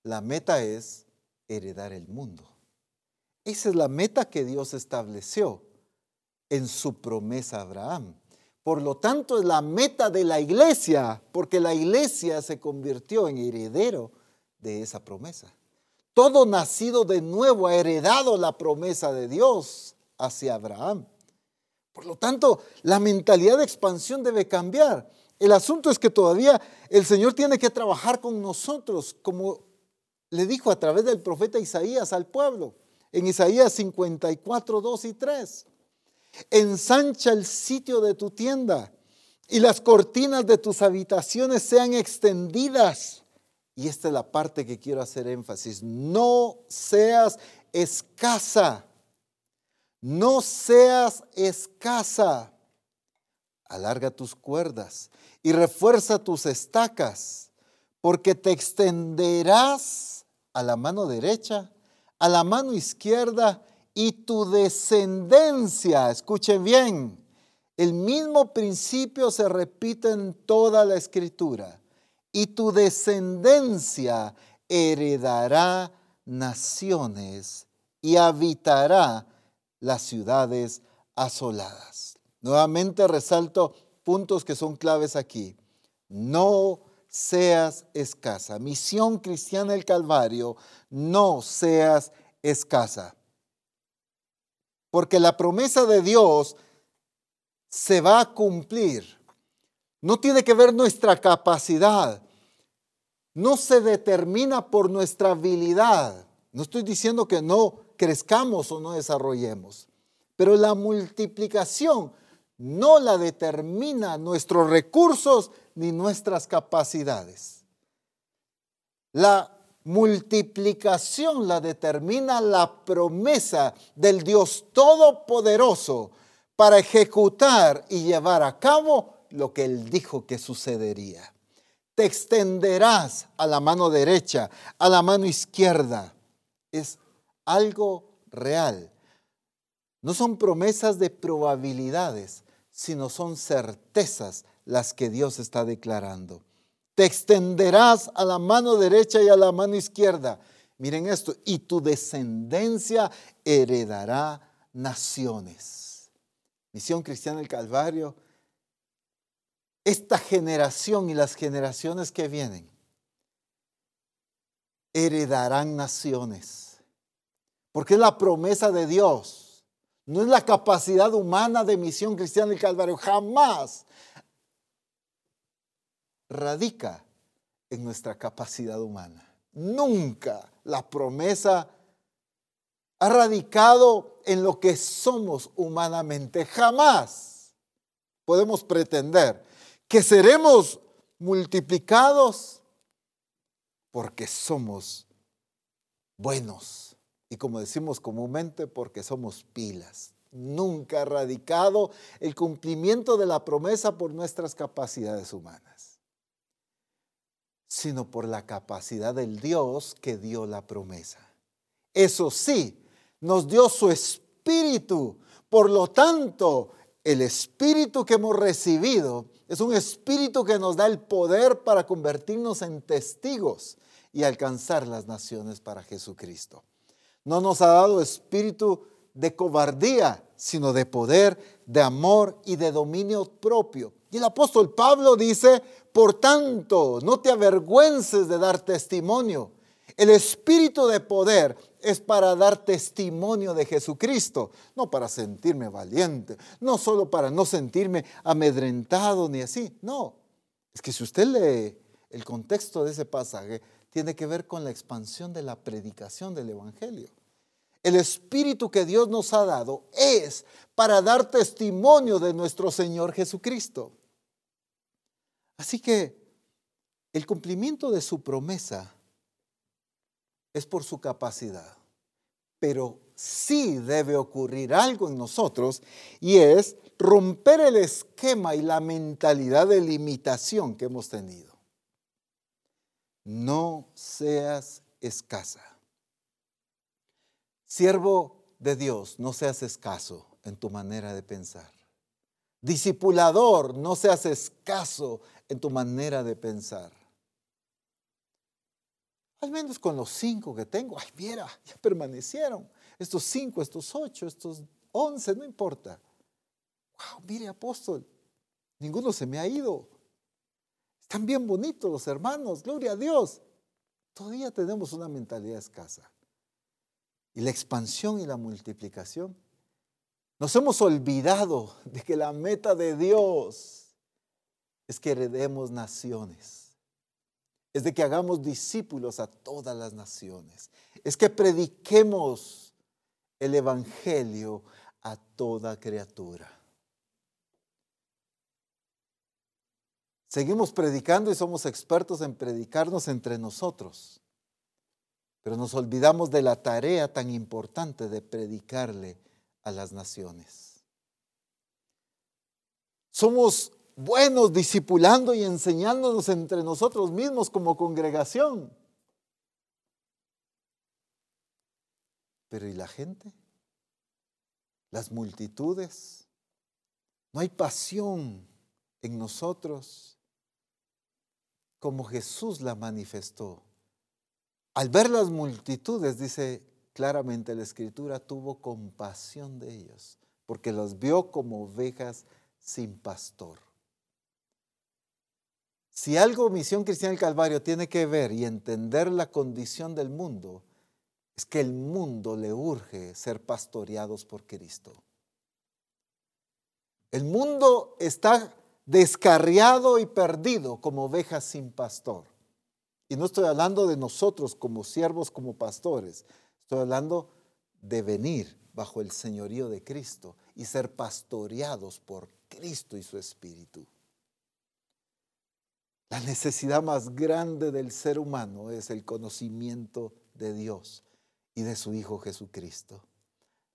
La meta es heredar el mundo. Esa es la meta que Dios estableció en su promesa a Abraham. Por lo tanto, es la meta de la iglesia, porque la iglesia se convirtió en heredero de esa promesa. Todo nacido de nuevo ha heredado la promesa de Dios hacia Abraham. Por lo tanto, la mentalidad de expansión debe cambiar. El asunto es que todavía el Señor tiene que trabajar con nosotros, como le dijo a través del profeta Isaías al pueblo, en Isaías 54, 2 y 3. Ensancha el sitio de tu tienda y las cortinas de tus habitaciones sean extendidas. Y esta es la parte que quiero hacer énfasis. No seas escasa. No seas escasa. Alarga tus cuerdas y refuerza tus estacas, porque te extenderás a la mano derecha, a la mano izquierda y tu descendencia, escuchen bien, el mismo principio se repite en toda la escritura, y tu descendencia heredará naciones y habitará las ciudades asoladas. Nuevamente resalto puntos que son claves aquí. No seas escasa. Misión cristiana del Calvario, no seas escasa porque la promesa de Dios se va a cumplir. No tiene que ver nuestra capacidad, no se determina por nuestra habilidad. No estoy diciendo que no crezcamos o no desarrollemos, pero la multiplicación no la determina nuestros recursos ni nuestras capacidades. La multiplicación la determina la promesa del Dios Todopoderoso para ejecutar y llevar a cabo lo que Él dijo que sucedería. Te extenderás a la mano derecha, a la mano izquierda. Es algo real. No son promesas de probabilidades, sino son certezas las que Dios está declarando te extenderás a la mano derecha y a la mano izquierda. Miren esto, y tu descendencia heredará naciones. Misión Cristiana del Calvario esta generación y las generaciones que vienen heredarán naciones. Porque es la promesa de Dios. No es la capacidad humana de misión cristiana del Calvario. Jamás radica en nuestra capacidad humana. Nunca la promesa ha radicado en lo que somos humanamente. Jamás podemos pretender que seremos multiplicados porque somos buenos. Y como decimos comúnmente, porque somos pilas. Nunca ha radicado el cumplimiento de la promesa por nuestras capacidades humanas, sino por la capacidad del Dios que dio la promesa. Eso sí, nos dio su espíritu. Por lo tanto, el espíritu que hemos recibido es un espíritu que nos da el poder para convertirnos en testigos y alcanzar las naciones para Jesucristo. No nos ha dado espíritu de cobardía, sino de poder, de amor y de dominio propio. Y el apóstol Pablo dice, por tanto, no te avergüences de dar testimonio. El espíritu de poder es para dar testimonio de Jesucristo, no para sentirme valiente, no solo para no sentirme amedrentado ni así, no. Es que si usted lee el contexto de ese pasaje, tiene que ver con la expansión de la predicación del Evangelio. El Espíritu que Dios nos ha dado es para dar testimonio de nuestro Señor Jesucristo. Así que el cumplimiento de su promesa es por su capacidad, pero sí debe ocurrir algo en nosotros y es romper el esquema y la mentalidad de limitación que hemos tenido. No seas escasa. Siervo de Dios, no seas escaso en tu manera de pensar. Discipulador, no seas escaso en tu manera de pensar. Al menos con los cinco que tengo, ay, mira, ya permanecieron. Estos cinco, estos ocho, estos once, no importa. Wow, mire, apóstol, ninguno se me ha ido. Están bien bonitos los hermanos, gloria a Dios. Todavía tenemos una mentalidad escasa. Y la expansión y la multiplicación. Nos hemos olvidado de que la meta de Dios es que heredemos naciones es de que hagamos discípulos a todas las naciones, es que prediquemos el Evangelio a toda criatura. Seguimos predicando y somos expertos en predicarnos entre nosotros, pero nos olvidamos de la tarea tan importante de predicarle a las naciones. Somos buenos discipulando y enseñándonos entre nosotros mismos como congregación. Pero ¿y la gente? Las multitudes. No hay pasión en nosotros como Jesús la manifestó. Al ver las multitudes, dice claramente la escritura, tuvo compasión de ellos, porque los vio como ovejas sin pastor. Si algo Misión Cristiana del Calvario tiene que ver y entender la condición del mundo, es que el mundo le urge ser pastoreados por Cristo. El mundo está descarriado y perdido como ovejas sin pastor. Y no estoy hablando de nosotros como siervos, como pastores. Estoy hablando de venir bajo el señorío de Cristo y ser pastoreados por Cristo y su Espíritu. La necesidad más grande del ser humano es el conocimiento de Dios y de su Hijo Jesucristo.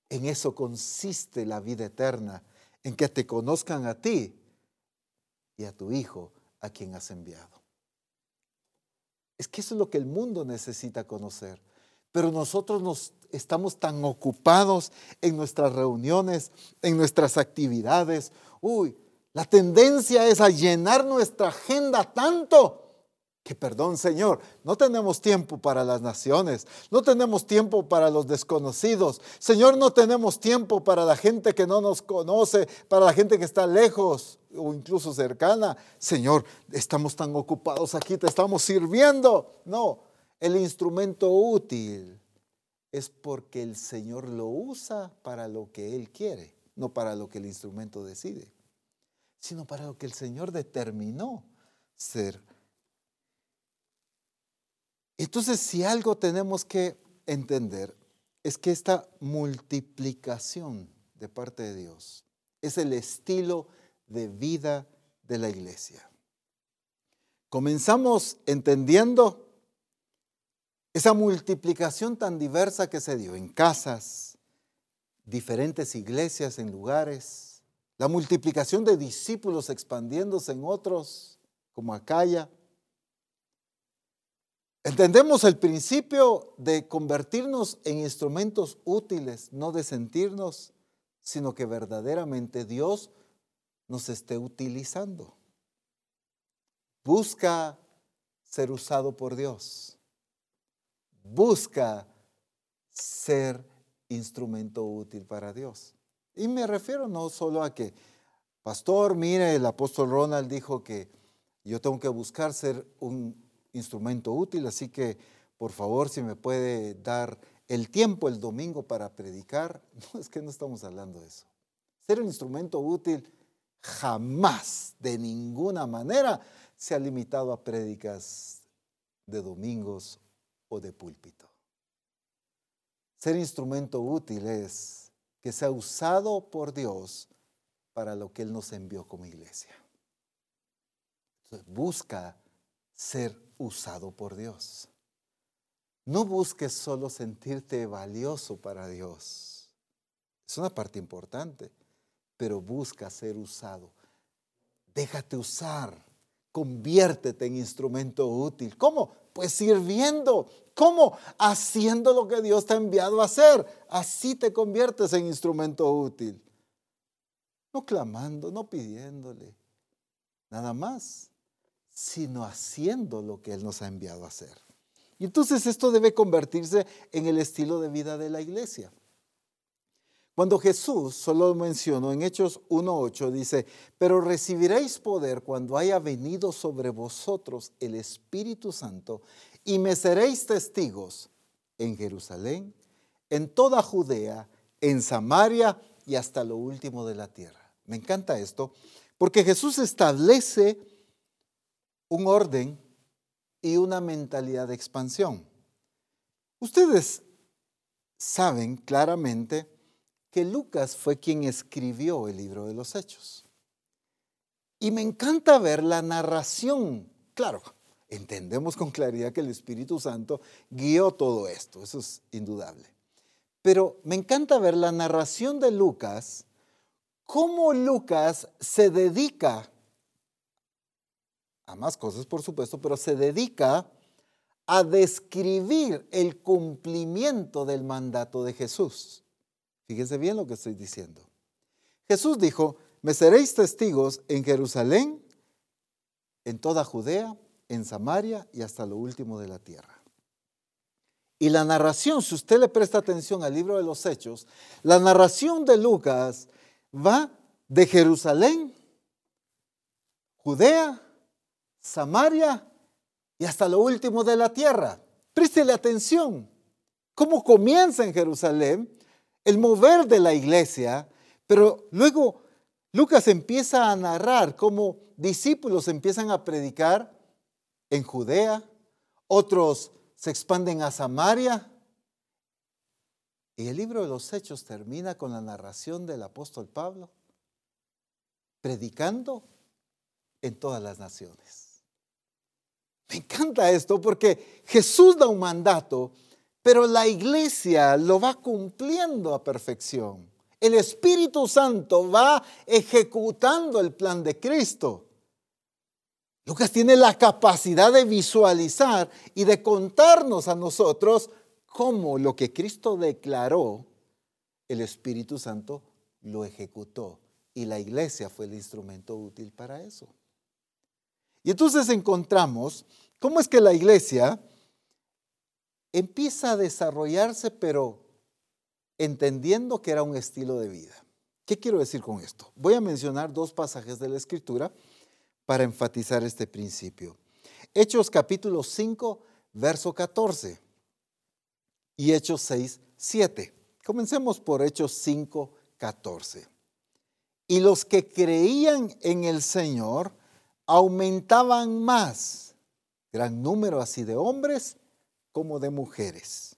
En eso consiste la vida eterna, en que te conozcan a ti y a tu Hijo a quien has enviado. Es que eso es lo que el mundo necesita conocer. Pero nosotros nos estamos tan ocupados en nuestras reuniones, en nuestras actividades. Uy, la tendencia es a llenar nuestra agenda tanto Que perdón, Señor, no tenemos tiempo para las naciones, no tenemos tiempo para los desconocidos. Señor, no tenemos tiempo para la gente que no nos conoce, para la gente que está lejos o incluso cercana. Señor, estamos tan ocupados aquí, te estamos sirviendo. No, el instrumento útil es porque el Señor lo usa para lo que Él quiere, no para lo que el instrumento decide, sino para lo que el Señor determinó ser entonces, si algo tenemos que entender es que esta multiplicación de parte de Dios es el estilo de vida de la iglesia. Comenzamos entendiendo esa multiplicación tan diversa que se dio en casas, diferentes iglesias en lugares, la multiplicación de discípulos expandiéndose en otros, como Acaya, Entendemos el principio de convertirnos en instrumentos útiles, no de sentirnos, sino que verdaderamente Dios nos esté utilizando. Busca ser usado por Dios. Busca ser instrumento útil para Dios. Y me refiero no solo a que, pastor, mire, el apóstol Ronald dijo que yo tengo que buscar ser un instrumento útil, así que por favor si me puede dar el tiempo el domingo para predicar, no es que no estamos hablando de eso. Ser un instrumento útil jamás, de ninguna manera, se ha limitado a prédicas de domingos o de púlpito. Ser instrumento útil es que sea usado por Dios para lo que Él nos envió como iglesia. Entonces, busca ser usado por Dios. No busques solo sentirte valioso para Dios. Es una parte importante, pero busca ser usado. Déjate usar. Conviértete en instrumento útil. ¿Cómo? Pues sirviendo. ¿Cómo? Haciendo lo que Dios te ha enviado a hacer. Así te conviertes en instrumento útil. No clamando, no pidiéndole. Nada más sino haciendo lo que Él nos ha enviado a hacer. Y entonces esto debe convertirse en el estilo de vida de la iglesia. Cuando Jesús, solo mencionó en Hechos 1.8, dice, pero recibiréis poder cuando haya venido sobre vosotros el Espíritu Santo y me seréis testigos en Jerusalén, en toda Judea, en Samaria y hasta lo último de la tierra. Me encanta esto porque Jesús establece un orden y una mentalidad de expansión. Ustedes saben claramente que Lucas fue quien escribió el libro de los Hechos. Y me encanta ver la narración. Claro, entendemos con claridad que el Espíritu Santo guió todo esto, eso es indudable. Pero me encanta ver la narración de Lucas, cómo Lucas se dedica a más cosas, por supuesto, pero se dedica a describir el cumplimiento del mandato de Jesús. Fíjense bien lo que estoy diciendo. Jesús dijo, me seréis testigos en Jerusalén, en toda Judea, en Samaria y hasta lo último de la tierra. Y la narración, si usted le presta atención al libro de los Hechos, la narración de Lucas va de Jerusalén, Judea, Samaria y hasta lo último de la tierra. Préstele atención. ¿Cómo comienza en Jerusalén el mover de la iglesia? Pero luego Lucas empieza a narrar cómo discípulos empiezan a predicar en Judea, otros se expanden a Samaria. Y el libro de los Hechos termina con la narración del apóstol Pablo, predicando en todas las naciones. Me encanta esto porque Jesús da un mandato, pero la iglesia lo va cumpliendo a perfección. El Espíritu Santo va ejecutando el plan de Cristo. Lucas tiene la capacidad de visualizar y de contarnos a nosotros cómo lo que Cristo declaró, el Espíritu Santo lo ejecutó. Y la iglesia fue el instrumento útil para eso. Y entonces encontramos ¿Cómo es que la iglesia empieza a desarrollarse, pero entendiendo que era un estilo de vida? ¿Qué quiero decir con esto? Voy a mencionar dos pasajes de la Escritura para enfatizar este principio. Hechos capítulo 5, verso 14 y Hechos 6, 7. Comencemos por Hechos 5, 14. Y los que creían en el Señor aumentaban más, gran número así de hombres como de mujeres.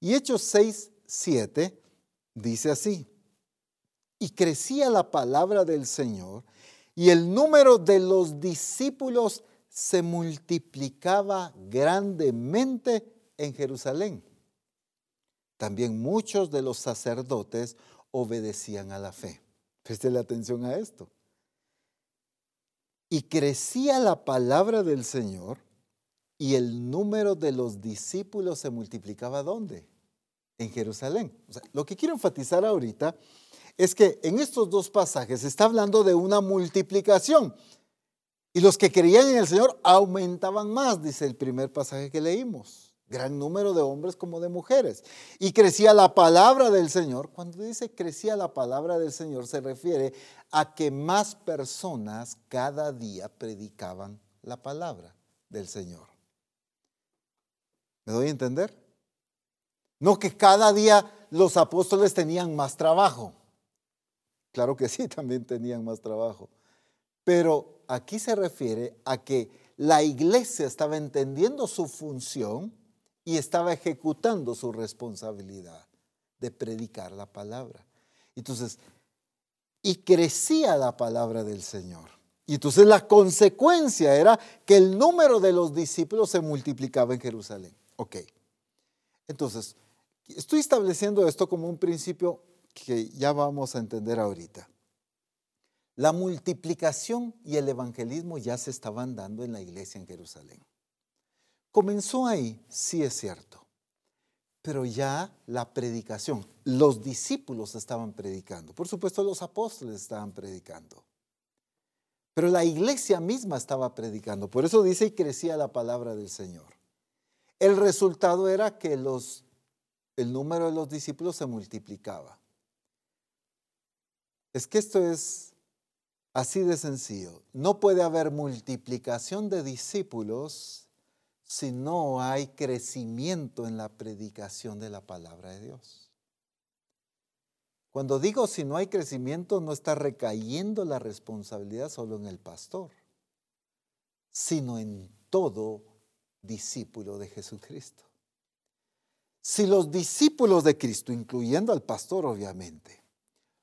Y Hechos 6, 7 dice así, y crecía la palabra del Señor y el número de los discípulos se multiplicaba grandemente en Jerusalén. También muchos de los sacerdotes obedecían a la fe. Préstele atención a esto. Y crecía la palabra del Señor y el número de los discípulos se multiplicaba ¿dónde? En Jerusalén. lo que quiero enfatizar ahorita es que en estos dos pasajes se está hablando de una multiplicación. Y los que creían en el Señor aumentaban más, dice el primer pasaje que leímos. Gran número de hombres como de mujeres. Y crecía la palabra del Señor. Cuando dice crecía la palabra del Señor se refiere a que más personas cada día predicaban la palabra del Señor. ¿Me doy a entender? No que cada día los apóstoles tenían más trabajo. Claro que sí, también tenían más trabajo. Pero aquí se refiere a que la iglesia estaba entendiendo su función y estaba ejecutando su responsabilidad de predicar la palabra. Entonces, y crecía la palabra del Señor. Y entonces la consecuencia era que el número de los discípulos se multiplicaba en Jerusalén. Ok. Entonces, estoy estableciendo esto como un principio que ya vamos a entender ahorita. La multiplicación y el evangelismo ya se estaban dando en la iglesia en Jerusalén. Comenzó ahí, sí es cierto, pero ya la predicación, los discípulos estaban predicando, por supuesto los apóstoles estaban predicando, pero la iglesia misma estaba predicando, por eso dice y crecía la palabra del Señor. El resultado era que los, el número de los discípulos se multiplicaba. Es que esto es así de sencillo. No puede haber multiplicación de discípulos si no hay crecimiento en la predicación de la palabra de Dios. Cuando digo si no hay crecimiento, no está recayendo la responsabilidad solo en el pastor, sino en todo discípulo de Jesucristo. Si los discípulos de Cristo, incluyendo al pastor obviamente,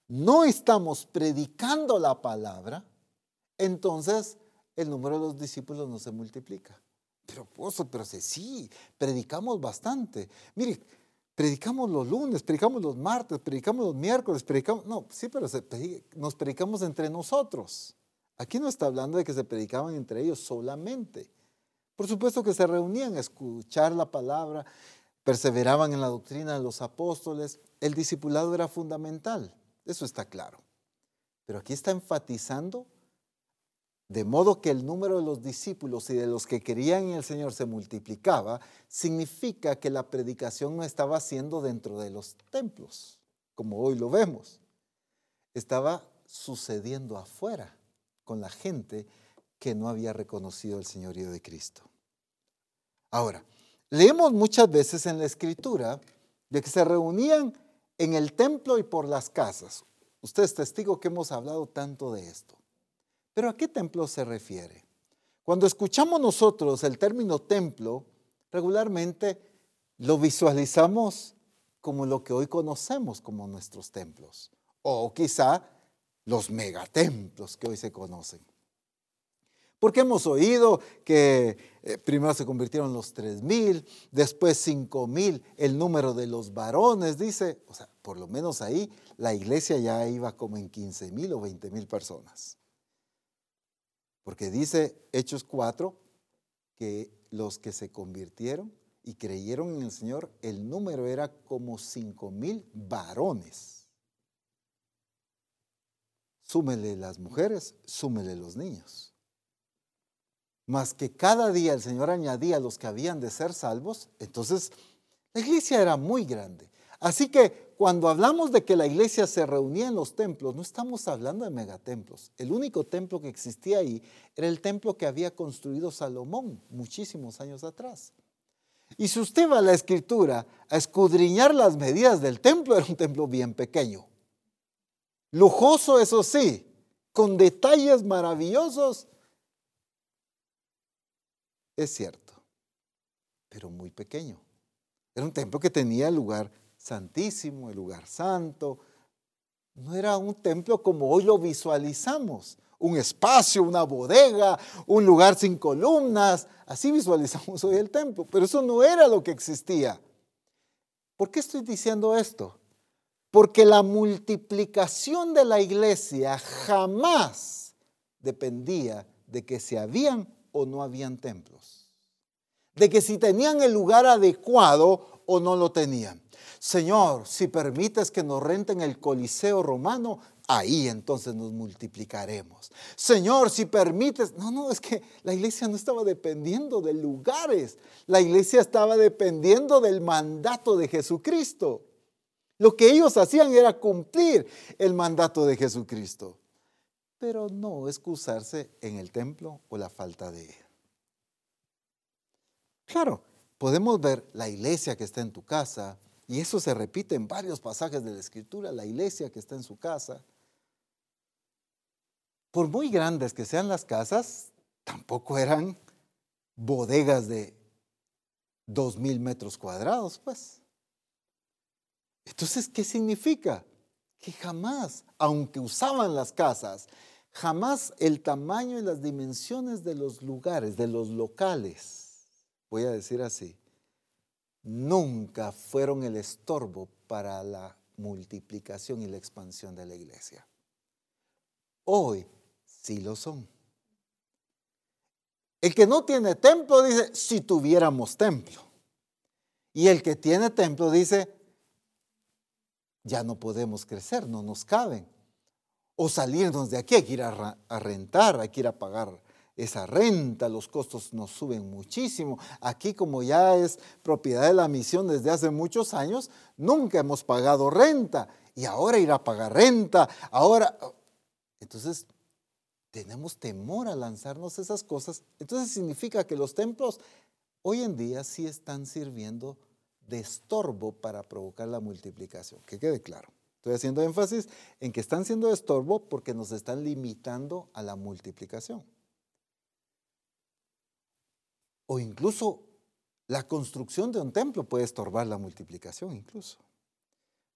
no estamos predicando la palabra, entonces el número de los discípulos no se multiplica. Pero, pero sí, predicamos bastante. Mire, predicamos los lunes, predicamos los martes, predicamos los miércoles, predicamos, no, sí, pero nos predicamos entre nosotros. Aquí no está hablando de que se predicaban entre ellos solamente. Por supuesto que se reunían a escuchar la palabra, perseveraban en la doctrina de los apóstoles. El discipulado era fundamental. Eso está claro. Pero aquí está enfatizando de modo que el número de los discípulos y de los que querían en el Señor se multiplicaba, significa que la predicación no estaba haciendo dentro de los templos, como hoy lo vemos. Estaba sucediendo afuera con la gente que no había reconocido el señorío de Cristo. Ahora, leemos muchas veces en la escritura de que se reunían en el templo y por las casas. Usted es testigo que hemos hablado tanto de esto. Pero ¿a qué templo se refiere? Cuando escuchamos nosotros el término templo, regularmente lo visualizamos como lo que hoy conocemos como nuestros templos, o quizá los megatemplos que hoy se conocen. Porque hemos oído que eh, primero se convirtieron los tres mil, después cinco mil, el número de los varones, dice, o sea, por lo menos ahí la iglesia ya iba como en 15 mil o 20 mil personas. Porque dice Hechos 4 que los que se convirtieron y creyeron en el Señor, el número era como cinco mil varones. Súmele las mujeres, súmele los niños. Más que cada día el Señor añadía a los que habían de ser salvos, entonces la iglesia era muy grande. Así que cuando hablamos de que la iglesia se reunía en los templos, no estamos hablando de megatemplos. El único templo que existía ahí era el templo que había construido Salomón muchísimos años atrás. Y si usted va a la escritura a escudriñar las medidas del templo, era un templo bien pequeño. Lujoso, eso sí, con detalles maravillosos. Es cierto, pero muy pequeño. Era un templo que tenía lugar santísimo, el lugar santo. No era un templo como hoy lo visualizamos, un espacio, una bodega, un lugar sin columnas. Así visualizamos hoy el templo, pero eso no era lo que existía. ¿Por qué estoy diciendo esto? Porque la multiplicación de la iglesia jamás dependía de que se habían o no habían templos. De que si tenían el lugar adecuado o no lo tenían. Señor, si permites que nos renten el Coliseo romano, ahí entonces nos multiplicaremos. Señor, si permites, no, no, es que la iglesia no estaba dependiendo de lugares, la iglesia estaba dependiendo del mandato de Jesucristo. Lo que ellos hacían era cumplir el mandato de Jesucristo, pero no excusarse en el templo o la falta de él. Claro, podemos ver la iglesia que está en tu casa, y eso se repite en varios pasajes de la Escritura, la iglesia que está en su casa. Por muy grandes que sean las casas, tampoco eran bodegas de dos mil metros cuadrados, pues. Entonces, ¿qué significa? Que jamás, aunque usaban las casas, jamás el tamaño y las dimensiones de los lugares, de los locales, voy a decir así, nunca fueron el estorbo para la multiplicación y la expansión de la iglesia. Hoy sí lo son. El que no tiene templo dice, si tuviéramos templo. Y el que tiene templo dice, ya no podemos crecer, no nos caben. O salirnos de aquí, hay que ir a, rentar, hay que ir a pagar esa renta, los costos nos suben muchísimo. Aquí como ya es propiedad de la misión desde hace muchos años, nunca hemos pagado renta y ahora ir a pagar renta, ahora... Entonces, tenemos temor a lanzarnos esas cosas. Entonces significa que los templos hoy en día sí están sirviendo de estorbo para provocar la multiplicación. Que quede claro. Estoy haciendo énfasis en que están siendo estorbo porque nos están limitando a la multiplicación o incluso la construcción de un templo puede estorbar la multiplicación incluso.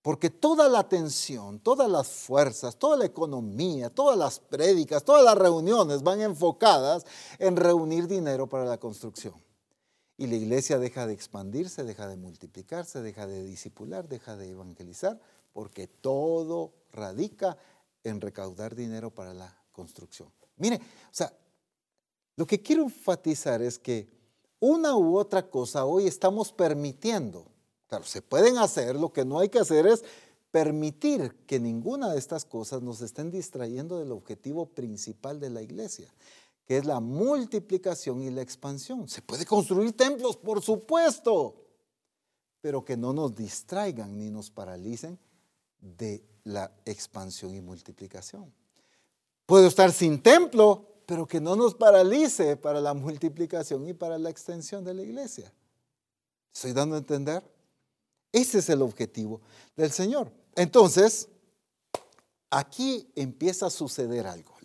Porque toda la atención, todas las fuerzas, toda la economía, todas las prédicas, todas las reuniones van enfocadas en reunir dinero para la construcción. Y la iglesia deja de expandirse, deja de multiplicarse, deja de disipular, deja de evangelizar, porque todo radica en recaudar dinero para la construcción. Mire, o sea, lo que quiero enfatizar es que una u otra cosa hoy estamos permitiendo. Claro, se pueden hacer, lo que no hay que hacer es permitir que ninguna de estas cosas nos estén distrayendo del objetivo principal de la iglesia, que es la multiplicación y la expansión. Se puede construir templos, por supuesto, pero que no nos distraigan ni nos paralicen de la expansión y multiplicación. Puedo estar sin templo, pero que no nos paralice para la multiplicación y para la extensión de la iglesia. ¿Estoy dando a entender? Ese es el objetivo del Señor. Entonces, aquí empieza a suceder algo.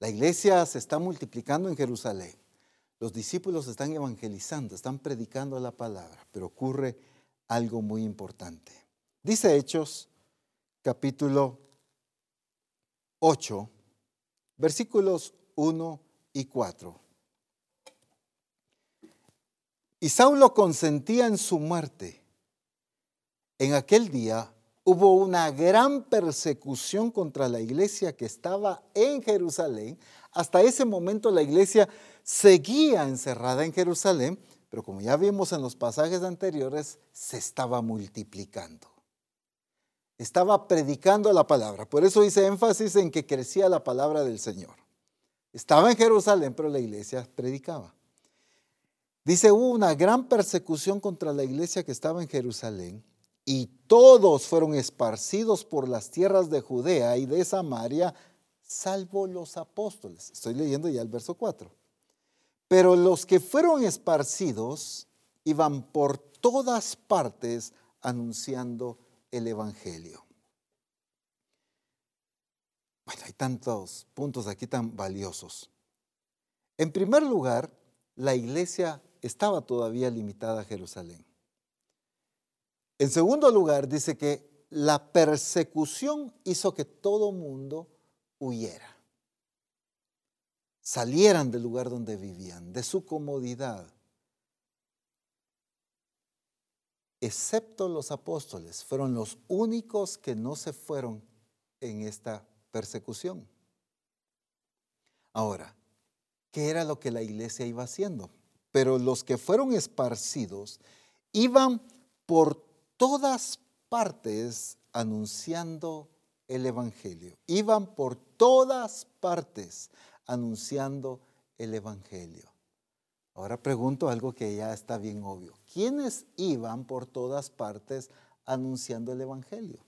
La iglesia se está multiplicando en Jerusalén. Los discípulos están evangelizando, están predicando la palabra, pero ocurre algo muy importante. Dice Hechos capítulo 8, versículos 1 y 4. Y Saulo consentía en su muerte. En aquel día hubo una gran persecución contra la iglesia que estaba en Jerusalén. Hasta ese momento la iglesia seguía encerrada en Jerusalén, pero como ya vimos en los pasajes anteriores, se estaba multiplicando. Estaba predicando la palabra. Por eso hice énfasis en que crecía la palabra del Señor. Estaba en Jerusalén, pero la iglesia predicaba. Dice, hubo una gran persecución contra la iglesia que estaba en Jerusalén y todos fueron esparcidos por las tierras de Judea y de Samaria, salvo los apóstoles. Estoy leyendo ya el verso 4. Pero los que fueron esparcidos iban por todas partes anunciando el Evangelio. Bueno, hay tantos puntos aquí tan valiosos. En primer lugar, la iglesia estaba todavía limitada a Jerusalén. En segundo lugar, dice que la persecución hizo que todo mundo huyera, salieran del lugar donde vivían, de su comodidad, excepto los apóstoles, fueron los únicos que no se fueron en esta persecución. Ahora, ¿qué era lo que la iglesia iba haciendo? Pero los que fueron esparcidos iban por todas partes anunciando el Evangelio. Iban por todas partes anunciando el Evangelio. Ahora pregunto algo que ya está bien obvio. ¿Quiénes iban por todas partes anunciando el Evangelio?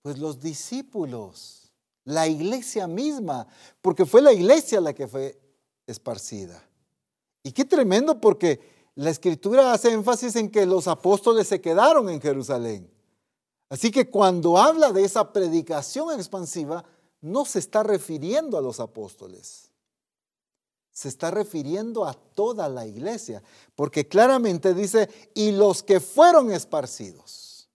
Pues los discípulos, la iglesia misma, porque fue la iglesia la que fue esparcida. Y qué tremendo porque la escritura hace énfasis en que los apóstoles se quedaron en Jerusalén. Así que cuando habla de esa predicación expansiva, no se está refiriendo a los apóstoles se está refiriendo a toda la iglesia, porque claramente dice, y los que fueron esparcidos.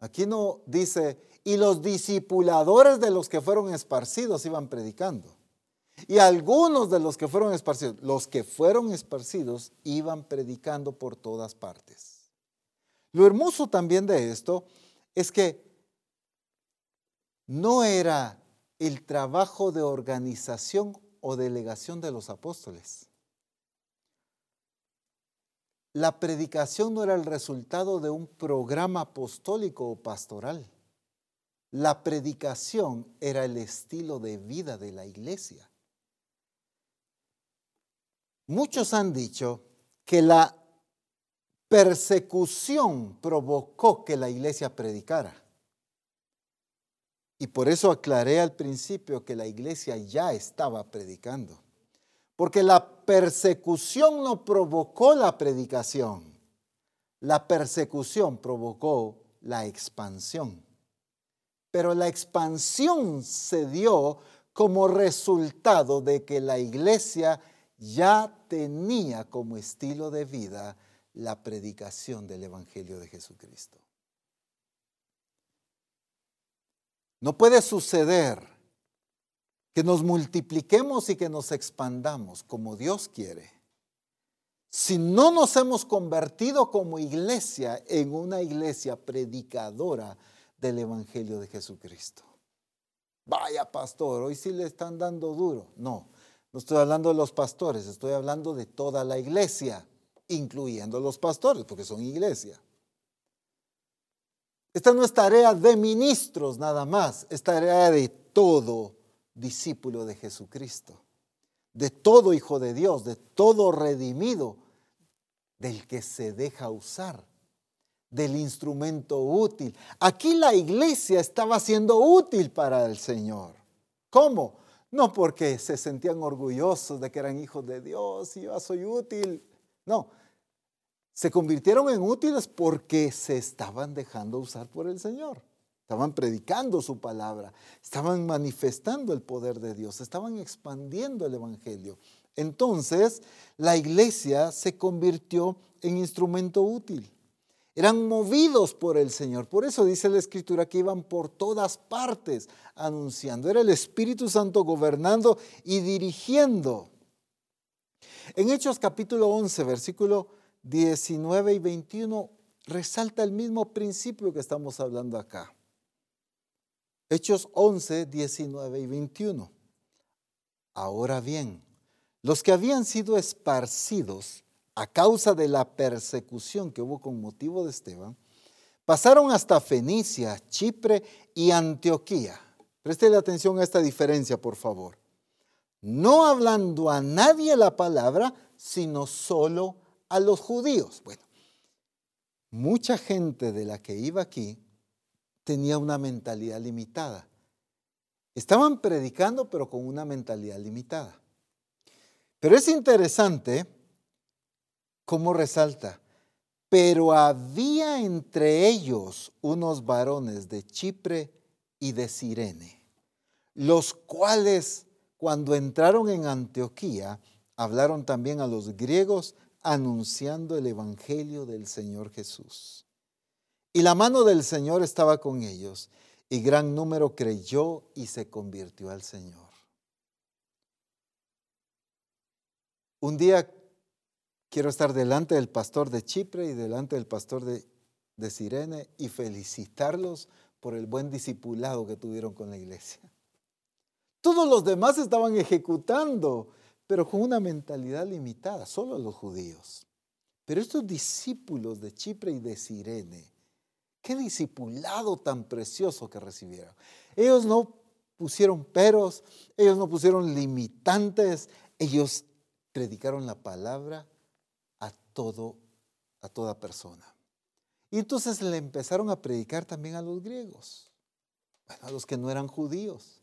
Aquí no dice, y los discipuladores de los que fueron esparcidos iban predicando. Y algunos de los que fueron esparcidos, los que fueron esparcidos iban predicando por todas partes. Lo hermoso también de esto es que no era el trabajo de organización o delegación de los apóstoles. La predicación no era el resultado de un programa apostólico o pastoral. La predicación era el estilo de vida de la iglesia. Muchos han dicho que la persecución provocó que la iglesia predicara. Y por eso aclaré al principio que la iglesia ya estaba predicando. Porque la persecución no provocó la predicación. La persecución provocó la expansión. Pero la expansión se dio como resultado de que la iglesia ya tenía como estilo de vida la predicación del Evangelio de Jesucristo. No puede suceder que nos multipliquemos y que nos expandamos como Dios quiere. Si no nos hemos convertido como iglesia en una iglesia predicadora del Evangelio de Jesucristo. Vaya pastor, hoy sí le están dando duro. No, no estoy hablando de los pastores, estoy hablando de toda la iglesia, incluyendo los pastores, porque son iglesia. Esta no es tarea de ministros nada más, es tarea de todo discípulo de Jesucristo, de todo hijo de Dios, de todo redimido, del que se deja usar, del instrumento útil. Aquí la iglesia estaba siendo útil para el Señor. ¿Cómo? No porque se sentían orgullosos de que eran hijos de Dios y yo soy útil. No, se convirtieron en útiles porque se estaban dejando usar por el Señor. Estaban predicando su palabra, estaban manifestando el poder de Dios, estaban expandiendo el Evangelio. Entonces, la iglesia se convirtió en instrumento útil. Eran movidos por el Señor. Por eso dice la Escritura que iban por todas partes anunciando. Era el Espíritu Santo gobernando y dirigiendo. En Hechos capítulo 11, versículo 19 y 21 resalta el mismo principio que estamos hablando acá. Hechos 11, 19 y 21. Ahora bien, los que habían sido esparcidos a causa de la persecución que hubo con motivo de Esteban, pasaron hasta Fenicia, Chipre y Antioquía. Preste atención a esta diferencia, por favor. No hablando a nadie la palabra, sino solo a los judíos. Bueno, mucha gente de la que iba aquí tenía una mentalidad limitada. Estaban predicando, pero con una mentalidad limitada. Pero es interesante cómo resalta, pero había entre ellos unos varones de Chipre y de Sirene, los cuales cuando entraron en Antioquía hablaron también a los griegos anunciando el Evangelio del Señor Jesús. Y la mano del Señor estaba con ellos, y gran número creyó y se convirtió al Señor. Un día quiero estar delante del pastor de Chipre y delante del pastor de, de Sirene y felicitarlos por el buen discipulado que tuvieron con la iglesia. Todos los demás estaban ejecutando, pero con una mentalidad limitada, solo los judíos. Pero estos discípulos de Chipre y de Sirene, qué discipulado tan precioso que recibieron. Ellos no pusieron peros, ellos no pusieron limitantes, ellos predicaron la palabra a todo, a toda persona. Y entonces le empezaron a predicar también a los griegos, a los que no eran judíos.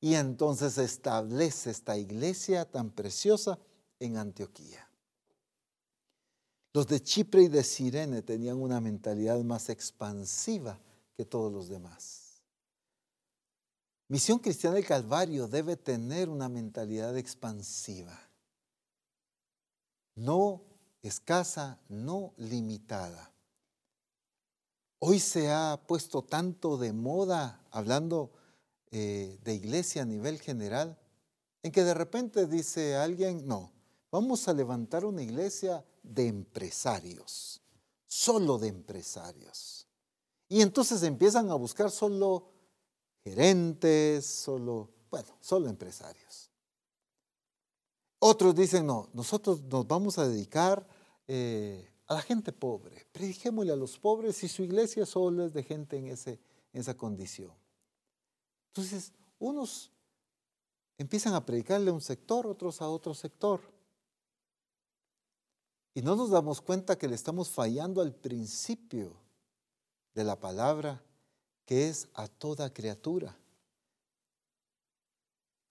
Y entonces se establece esta iglesia tan preciosa en Antioquía. Los de Chipre y de Sirene tenían una mentalidad más expansiva que todos los demás. Misión Cristiana del Calvario debe tener una mentalidad expansiva, no escasa, no limitada. Hoy se ha puesto tanto de moda, hablando eh, de iglesia a nivel general, en que de repente dice alguien, no, vamos a levantar una iglesia de empresarios, solo de empresarios. Y entonces empiezan a buscar solo gerentes, solo, bueno, solo empresarios. Otros dicen, no, nosotros nos vamos a dedicar eh, a la gente pobre. Prediquémosle a los pobres y su iglesia solo es de gente en, ese, en esa condición. Entonces, unos empiezan a predicarle a un sector, otros a otro sector. Y no nos damos cuenta que le estamos fallando al principio de la palabra, que es a toda criatura.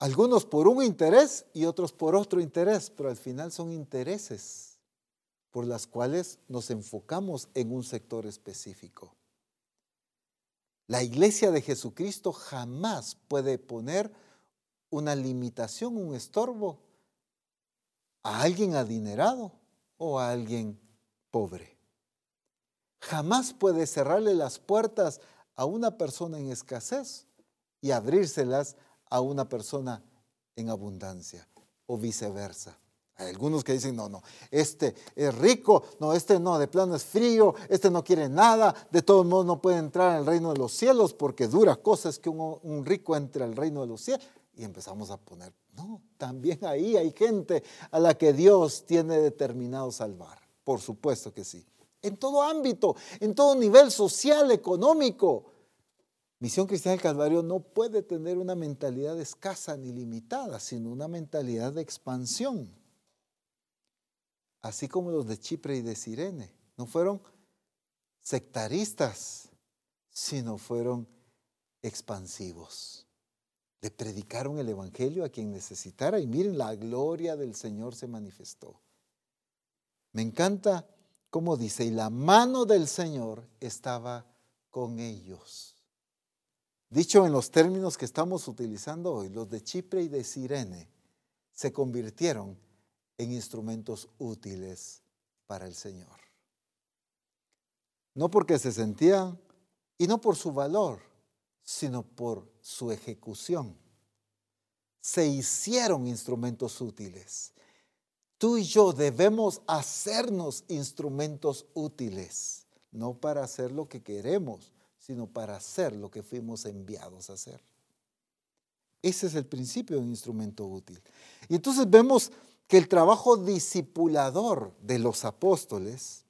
Algunos por un interés y otros por otro interés, pero al final son intereses por las cuales nos enfocamos en un sector específico. La iglesia de Jesucristo jamás puede poner una limitación, un estorbo a alguien adinerado o a alguien pobre. Jamás puede cerrarle las puertas a una persona en escasez y abrírselas a una persona en abundancia o viceversa. Hay algunos que dicen, no, no, este es rico, no, este no, de plano es frío, este no quiere nada, de todos modos no puede entrar al reino de los cielos porque dura cosas que un, un rico entre al reino de los cielos. Y empezamos a poner, no, también ahí hay gente a la que Dios tiene determinado salvar. Por supuesto que sí. En todo ámbito, en todo nivel social, económico. Misión Cristiana del Calvario no puede tener una mentalidad escasa ni limitada, sino una mentalidad de expansión así como los de Chipre y de Sirene. No fueron sectaristas, sino fueron expansivos. Le predicaron el Evangelio a quien necesitara y miren, la gloria del Señor se manifestó. Me encanta cómo dice, y la mano del Señor estaba con ellos. Dicho en los términos que estamos utilizando hoy, los de Chipre y de Sirene se convirtieron en instrumentos útiles para el Señor. No porque se sentían y no por su valor, sino por su ejecución. Se hicieron instrumentos útiles. Tú y yo debemos hacernos instrumentos útiles, no para hacer lo que queremos, sino para hacer lo que fuimos enviados a hacer. Ese es el principio de un instrumento útil. Y entonces vemos que el trabajo discipulador de los apóstoles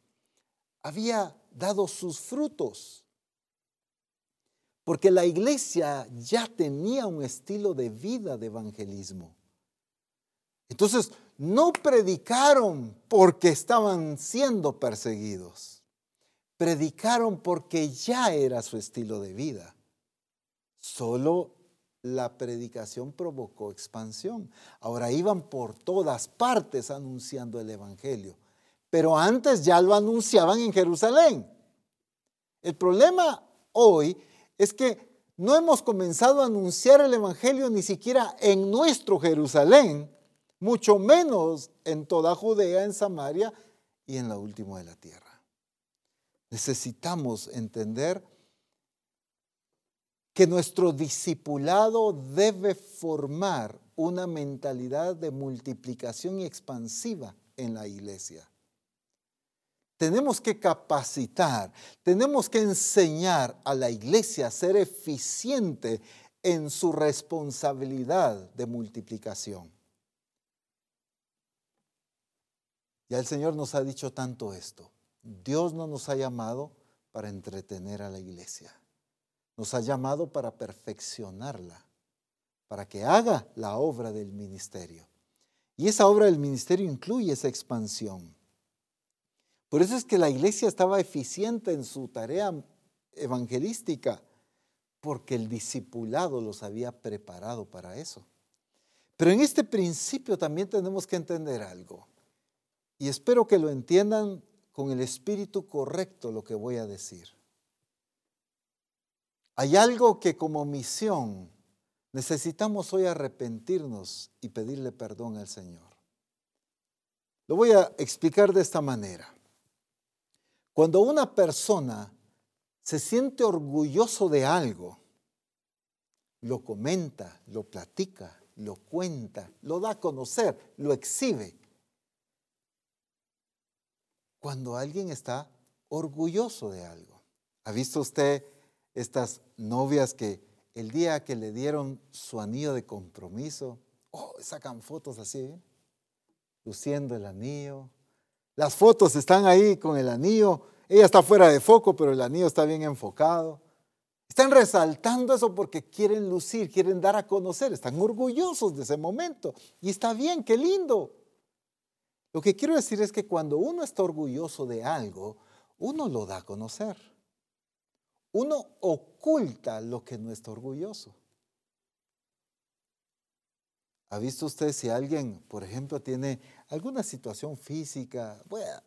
había dado sus frutos. porque la iglesia ya tenía un estilo de vida de evangelismo. Entonces, no predicaron porque estaban siendo perseguidos. Predicaron porque ya era su estilo de vida. Solo la predicación provocó expansión. Ahora iban por todas partes anunciando el Evangelio. Pero antes ya lo anunciaban en Jerusalén. El problema hoy es que no hemos comenzado a anunciar el Evangelio ni siquiera en nuestro Jerusalén, mucho menos en toda Judea, en Samaria y en la última de la tierra. Necesitamos entender que nuestro discipulado debe formar una mentalidad de multiplicación y expansiva en la iglesia tenemos que capacitar, tenemos que enseñar a la iglesia a ser eficiente en su responsabilidad de multiplicación. Ya el Señor nos ha dicho tanto esto. Dios no nos ha llamado para entretener a la iglesia. Nos ha llamado para perfeccionarla, para que haga la obra del ministerio. Y esa obra del ministerio incluye esa expansión. Por eso es que la iglesia estaba eficiente en su tarea evangelística, porque el discipulado los había preparado para eso. Pero en este principio también tenemos que entender algo, y espero que lo entiendan con el espíritu correcto lo que voy a decir. Hay algo que como misión necesitamos hoy arrepentirnos y pedirle perdón al Señor. Lo voy a explicar de esta manera. Cuando una persona se siente orgulloso de algo, lo comenta, lo platica, lo cuenta, lo da a conocer, lo exhibe. Cuando alguien está orgulloso de algo. ¿Ha visto usted estas novias que el día que le dieron su anillo de compromiso, oh, sacan fotos así, luciendo el anillo, las fotos están ahí con el anillo. Ella está fuera de foco, pero el anillo está bien enfocado. Están resaltando eso porque quieren lucir, quieren dar a conocer, están orgullosos de ese momento. Y está bien, qué lindo. Lo que quiero decir es que cuando uno está orgulloso de algo, uno lo da a conocer. Uno oculta lo que no está orgulloso. ¿Ha visto usted si alguien, por ejemplo, tiene alguna situación física? Voy a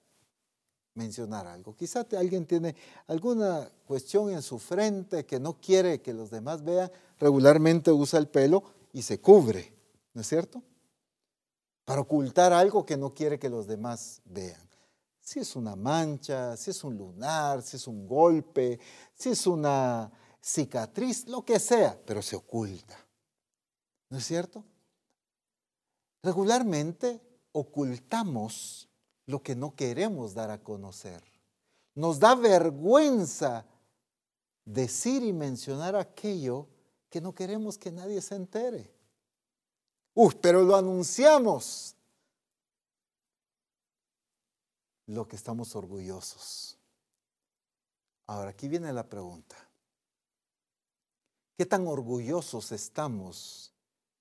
mencionar algo. Quizá alguien tiene alguna cuestión en su frente que no quiere que los demás vean. Regularmente usa el pelo y se cubre, ¿no es cierto? Para ocultar algo que no quiere que los demás vean. Si es una mancha, si es un lunar, si es un golpe, si es una cicatriz, lo que sea, pero se oculta. ¿No es cierto? Regularmente ocultamos lo que no queremos dar a conocer. Nos da vergüenza decir y mencionar aquello que no queremos que nadie se entere. Uf, pero lo anunciamos. Lo que estamos orgullosos. Ahora, aquí viene la pregunta. ¿Qué tan orgullosos estamos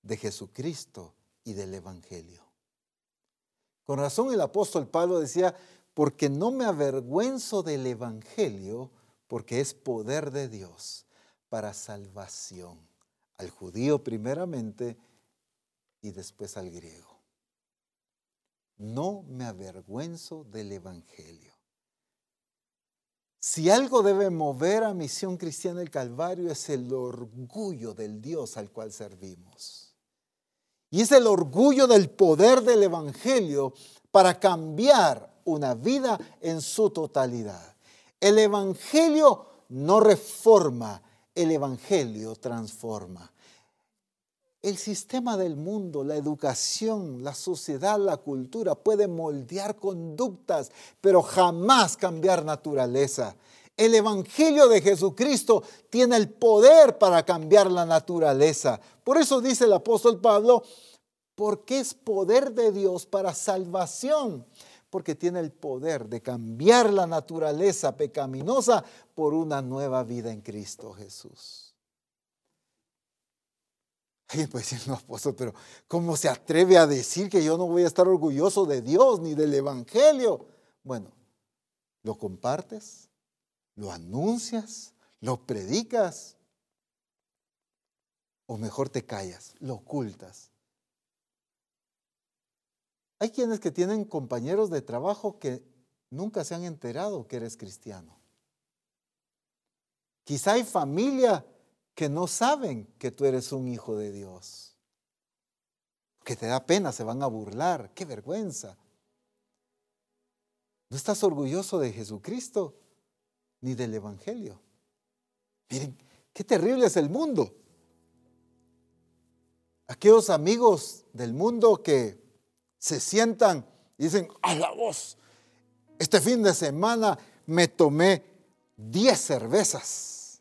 de Jesucristo y del Evangelio. Con razón el apóstol Pablo decía, porque no me avergüenzo del Evangelio, porque es poder de Dios para salvación, al judío primeramente y después al griego. No me avergüenzo del Evangelio. Si algo debe mover a Misión Cristiana del Calvario es el orgullo del Dios al cual servimos. Y es el orgullo del poder del Evangelio para cambiar una vida en su totalidad. El Evangelio no reforma, el Evangelio transforma. El sistema del mundo, la educación, la sociedad, la cultura puede moldear conductas, pero jamás cambiar naturaleza. El Evangelio de Jesucristo tiene el poder para cambiar la naturaleza. Por eso dice el apóstol Pablo, porque es poder de Dios para salvación, porque tiene el poder de cambiar la naturaleza pecaminosa por una nueva vida en Cristo Jesús. Alguien puede decir, no, apóstol, pero ¿cómo se atreve a decir que yo no voy a estar orgulloso de Dios ni del Evangelio? Bueno, lo compartes, lo anuncias, lo predicas, o mejor te callas, lo ocultas. Hay quienes que tienen compañeros de trabajo que nunca se han enterado que eres cristiano. Quizá hay familia que no saben que tú eres un hijo de Dios. Que te da pena, se van a burlar. Qué vergüenza. No estás orgulloso de Jesucristo ni del Evangelio. Miren, qué terrible es el mundo. Aquellos amigos del mundo que se sientan y dicen, a la voz, este fin de semana me tomé 10 cervezas.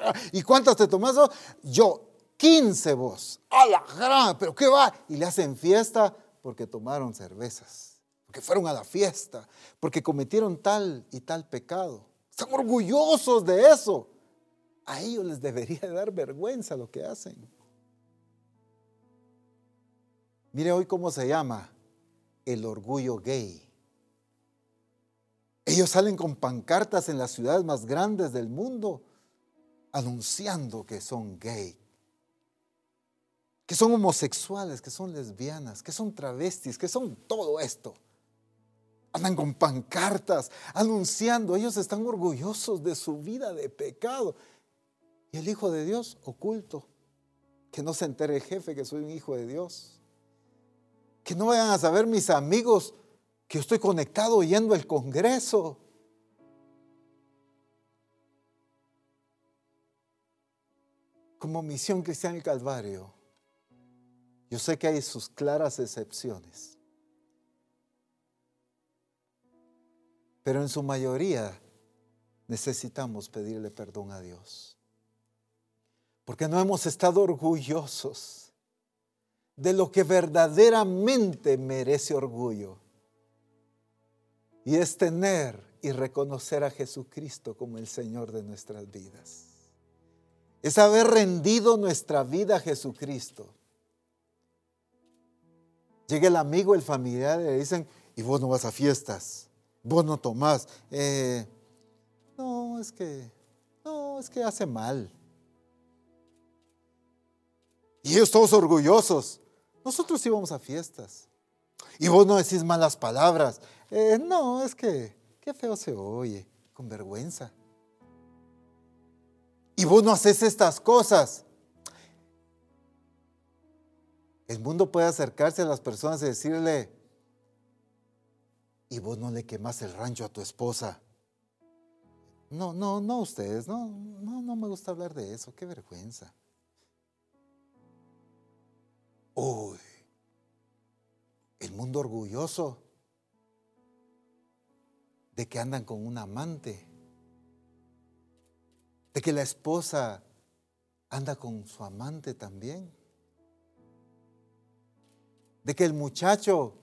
¿Y cuántas te tomas? Yo, 15 vos. A la gran, pero ¿qué va? Y le hacen fiesta porque tomaron cervezas, porque fueron a la fiesta, porque cometieron tal y tal pecado. Están orgullosos de eso. A ellos les debería dar vergüenza lo que hacen. Mire hoy cómo se llama el orgullo gay. Ellos salen con pancartas en las ciudades más grandes del mundo anunciando que son gay, que son homosexuales, que son lesbianas, que son travestis, que son todo esto. Andan con pancartas anunciando, ellos están orgullosos de su vida de pecado. Y el Hijo de Dios oculto, que no se entere el jefe que soy un hijo de Dios. Que no vayan a saber mis amigos que estoy conectado yendo al Congreso. Como misión cristiana y Calvario, yo sé que hay sus claras excepciones. Pero en su mayoría necesitamos pedirle perdón a Dios. Porque no hemos estado orgullosos de lo que verdaderamente merece orgullo. Y es tener y reconocer a Jesucristo como el Señor de nuestras vidas. Es haber rendido nuestra vida a Jesucristo. Llega el amigo, el familiar y le dicen, y vos no vas a fiestas, vos no tomás. Eh, no, es que, no, es que hace mal. Y ellos todos orgullosos. Nosotros íbamos a fiestas. Y vos no decís malas palabras. Eh, no, es que qué feo se oye, con vergüenza. Y vos no haces estas cosas. El mundo puede acercarse a las personas y decirle, y vos no le quemas el rancho a tu esposa. No, no, no ustedes, no, no, no me gusta hablar de eso, qué vergüenza. Uy, el mundo orgulloso de que andan con un amante, de que la esposa anda con su amante también, de que el muchacho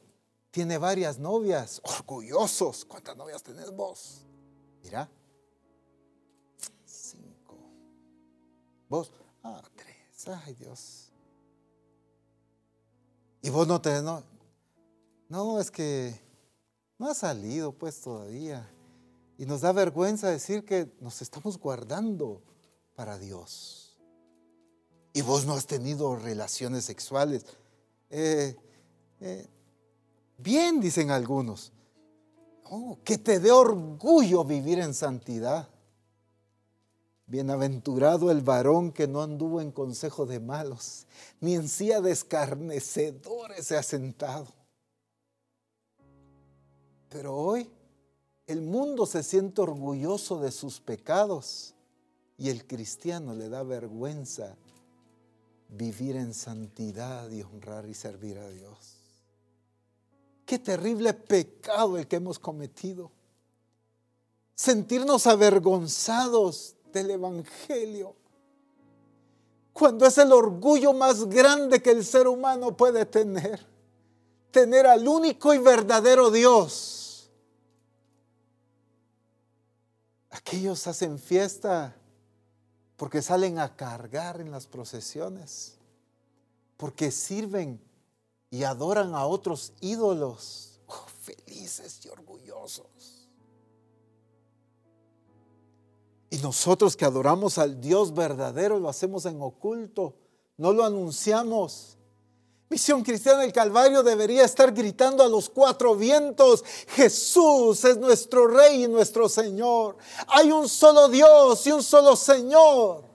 tiene varias novias, orgullosos. ¿Cuántas novias tenés vos? Mira, cinco. Vos, ah, tres. Ay, Dios. Y vos no tenés, no, no, es que no ha salido pues todavía. Y nos da vergüenza decir que nos estamos guardando para Dios. Y vos no has tenido relaciones sexuales. Eh, eh, bien, dicen algunos. que te dé orgullo vivir en santidad. Bienaventurado el varón que no anduvo en consejo de malos, ni en silla de escarnecedores se ha sentado. Pero hoy el mundo se siente orgulloso de sus pecados y el cristiano le da vergüenza vivir en santidad y honrar y servir a Dios. Qué terrible pecado el que hemos cometido. Sentirnos avergonzados del Evangelio. Cuando es el orgullo más grande que el ser humano puede tener. Tener al único y verdadero Dios. Aquellos hacen fiesta porque salen a cargar en las procesiones. porque sirven y adoran a otros ídolos. Oh, felices y orgullosos. Y nosotros que adoramos al Dios verdadero lo hacemos en oculto, no lo anunciamos. Misión Cristiana del Calvario debería estar gritando a los cuatro vientos, Jesús es nuestro Rey y nuestro Señor. Hay un solo Dios y un solo Señor.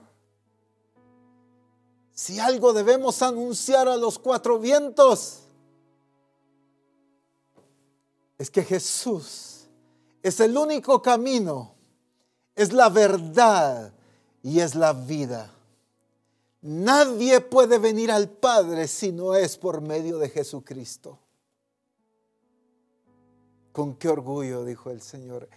Si algo debemos anunciar a los cuatro vientos, es que Jesús es el único camino, es la verdad y es la vida. Nadie puede venir al Padre si no es por medio de Jesucristo. Con qué orgullo, dijo el Señor.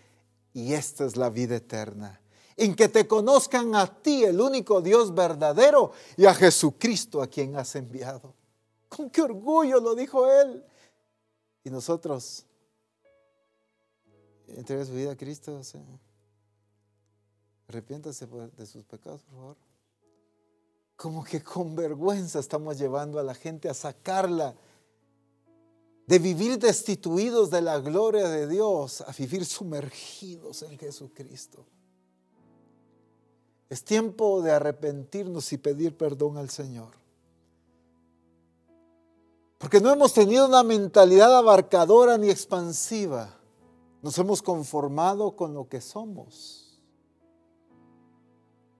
Y esta es la vida eterna. En que te conozcan a ti, el único Dios verdadero, y a Jesucristo a quien has enviado. Con qué orgullo lo dijo Él. Y nosotros, entrega su vida a Cristo. Arrepiéntase de sus pecados, por favor como que con vergüenza estamos llevando a la gente a sacarla de vivir destituidos de la gloria de Dios a vivir sumergidos en Jesucristo. Es tiempo de arrepentirnos y pedir perdón al Señor. Porque no hemos tenido una mentalidad abarcadora ni expansiva. Nos hemos conformado con lo que somos.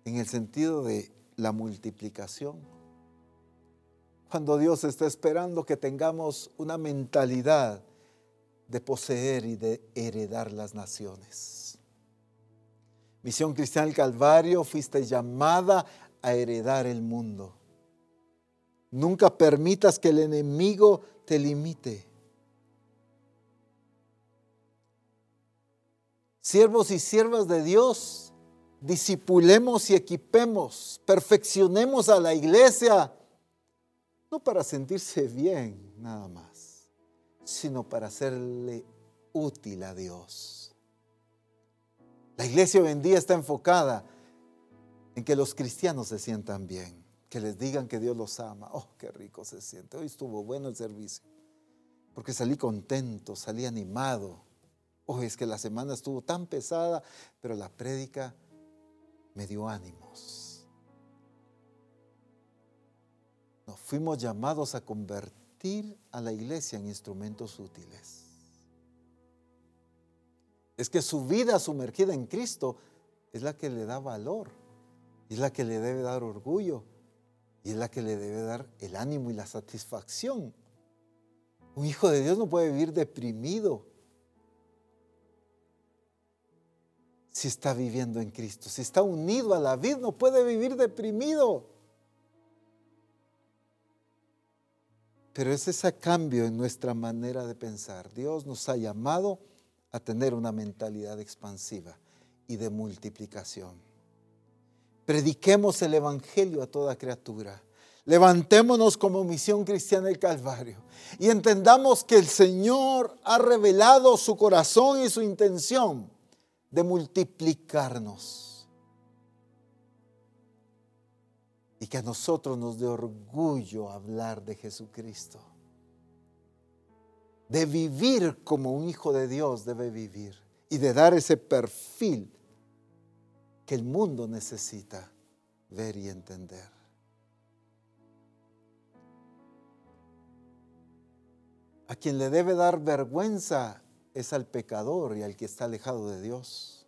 En el sentido de la multiplicación. Cuando Dios está esperando que tengamos una mentalidad de poseer y de heredar las naciones. Misión Cristiana del Calvario, fuiste llamada a heredar el mundo. Nunca permitas que el enemigo te limite. Siervos y siervas de Dios, disipulemos y equipemos, perfeccionemos a la iglesia, no para sentirse bien nada más, sino para hacerle útil a Dios. La iglesia hoy en día está enfocada en que los cristianos se sientan bien, que les digan que Dios los ama. Oh, qué rico se siente. Hoy estuvo bueno el servicio, porque salí contento, salí animado. Oh, es que la semana estuvo tan pesada, pero la prédica me dio ánimos. Nos fuimos llamados a convertir a la iglesia en instrumentos útiles. Es que su vida sumergida en Cristo es la que le da valor, es la que le debe dar orgullo y es la que le debe dar el ánimo y la satisfacción. Un hijo de Dios no puede vivir deprimido si está viviendo en Cristo. Si está unido a la vida, no puede vivir deprimido. Pero es ese cambio en nuestra manera de pensar. Dios nos ha llamado a tener una mentalidad expansiva y de multiplicación. Prediquemos el Evangelio a toda criatura. Levantémonos como misión cristiana del Calvario y entendamos que el Señor ha revelado su corazón y su intención de multiplicarnos. Y que a nosotros nos dé orgullo hablar de Jesucristo. De vivir como un hijo de Dios debe vivir. Y de dar ese perfil que el mundo necesita ver y entender. A quien le debe dar vergüenza es al pecador y al que está alejado de Dios.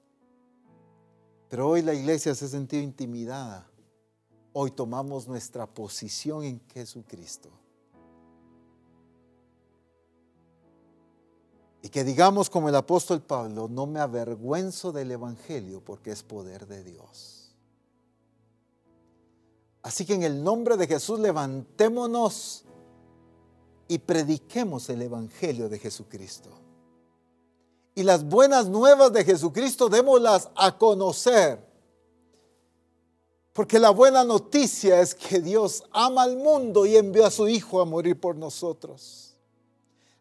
Pero hoy la iglesia se ha sentido intimidada. Hoy tomamos nuestra posición en Jesucristo. Y que digamos como el apóstol Pablo, no me avergüenzo del Evangelio porque es poder de Dios. Así que en el nombre de Jesús levantémonos y prediquemos el Evangelio de Jesucristo y las buenas nuevas de Jesucristo démoslas a conocer. Porque la buena noticia es que Dios ama al mundo y envió a su Hijo a morir por nosotros.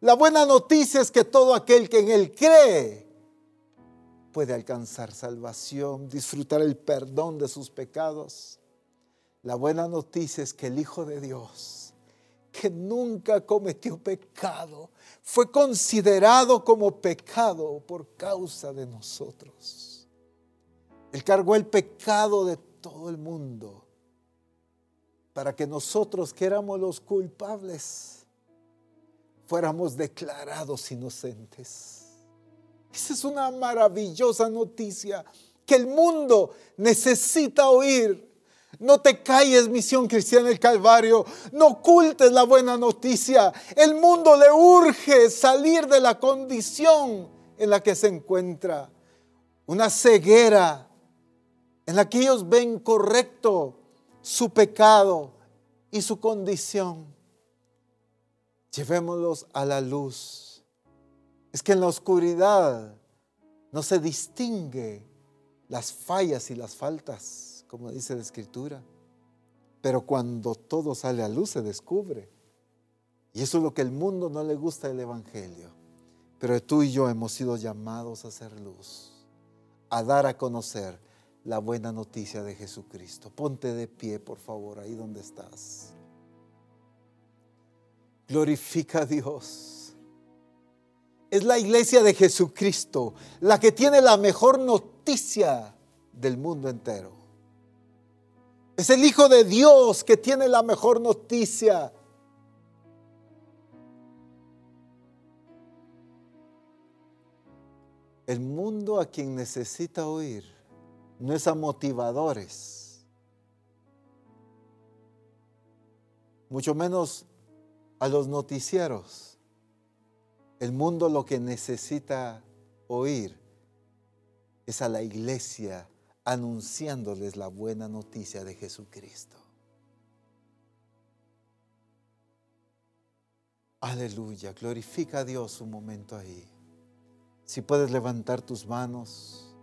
La buena noticia es que todo aquel que en Él cree puede alcanzar salvación, disfrutar el perdón de sus pecados. La buena noticia es que el Hijo de Dios que nunca cometió pecado, fue considerado como pecado por causa de nosotros. Él cargó el pecado de todo el mundo para que nosotros que éramos los culpables fuéramos declarados inocentes. Esa es una maravillosa noticia que el mundo necesita oír. No te calles, misión cristiana del Calvario. No ocultes la buena noticia. El mundo le urge salir de la condición en la que se encuentra. Una ceguera en la que ellos ven correcto su pecado y su condición. Llevémoslos a la luz. Es que en la oscuridad no se distingue las fallas y las faltas, como dice la escritura. Pero cuando todo sale a luz se descubre. Y eso es lo que el mundo no le gusta del Evangelio. Pero tú y yo hemos sido llamados a hacer luz, a dar a conocer la buena noticia de Jesucristo. Ponte de pie, por favor, ahí donde estás. Glorifica a Dios es la iglesia de Jesucristo, la que tiene la mejor noticia del mundo entero. Es el Hijo de Dios que tiene la mejor noticia. El mundo a quien necesita oír no es a motivadores, mucho menos a los noticieros el mundo lo que necesita oír es a la iglesia anunciándoles la buena noticia de Jesucristo. Aleluya, glorifica a Dios un momento ahí. Si puedes levantar tus manos,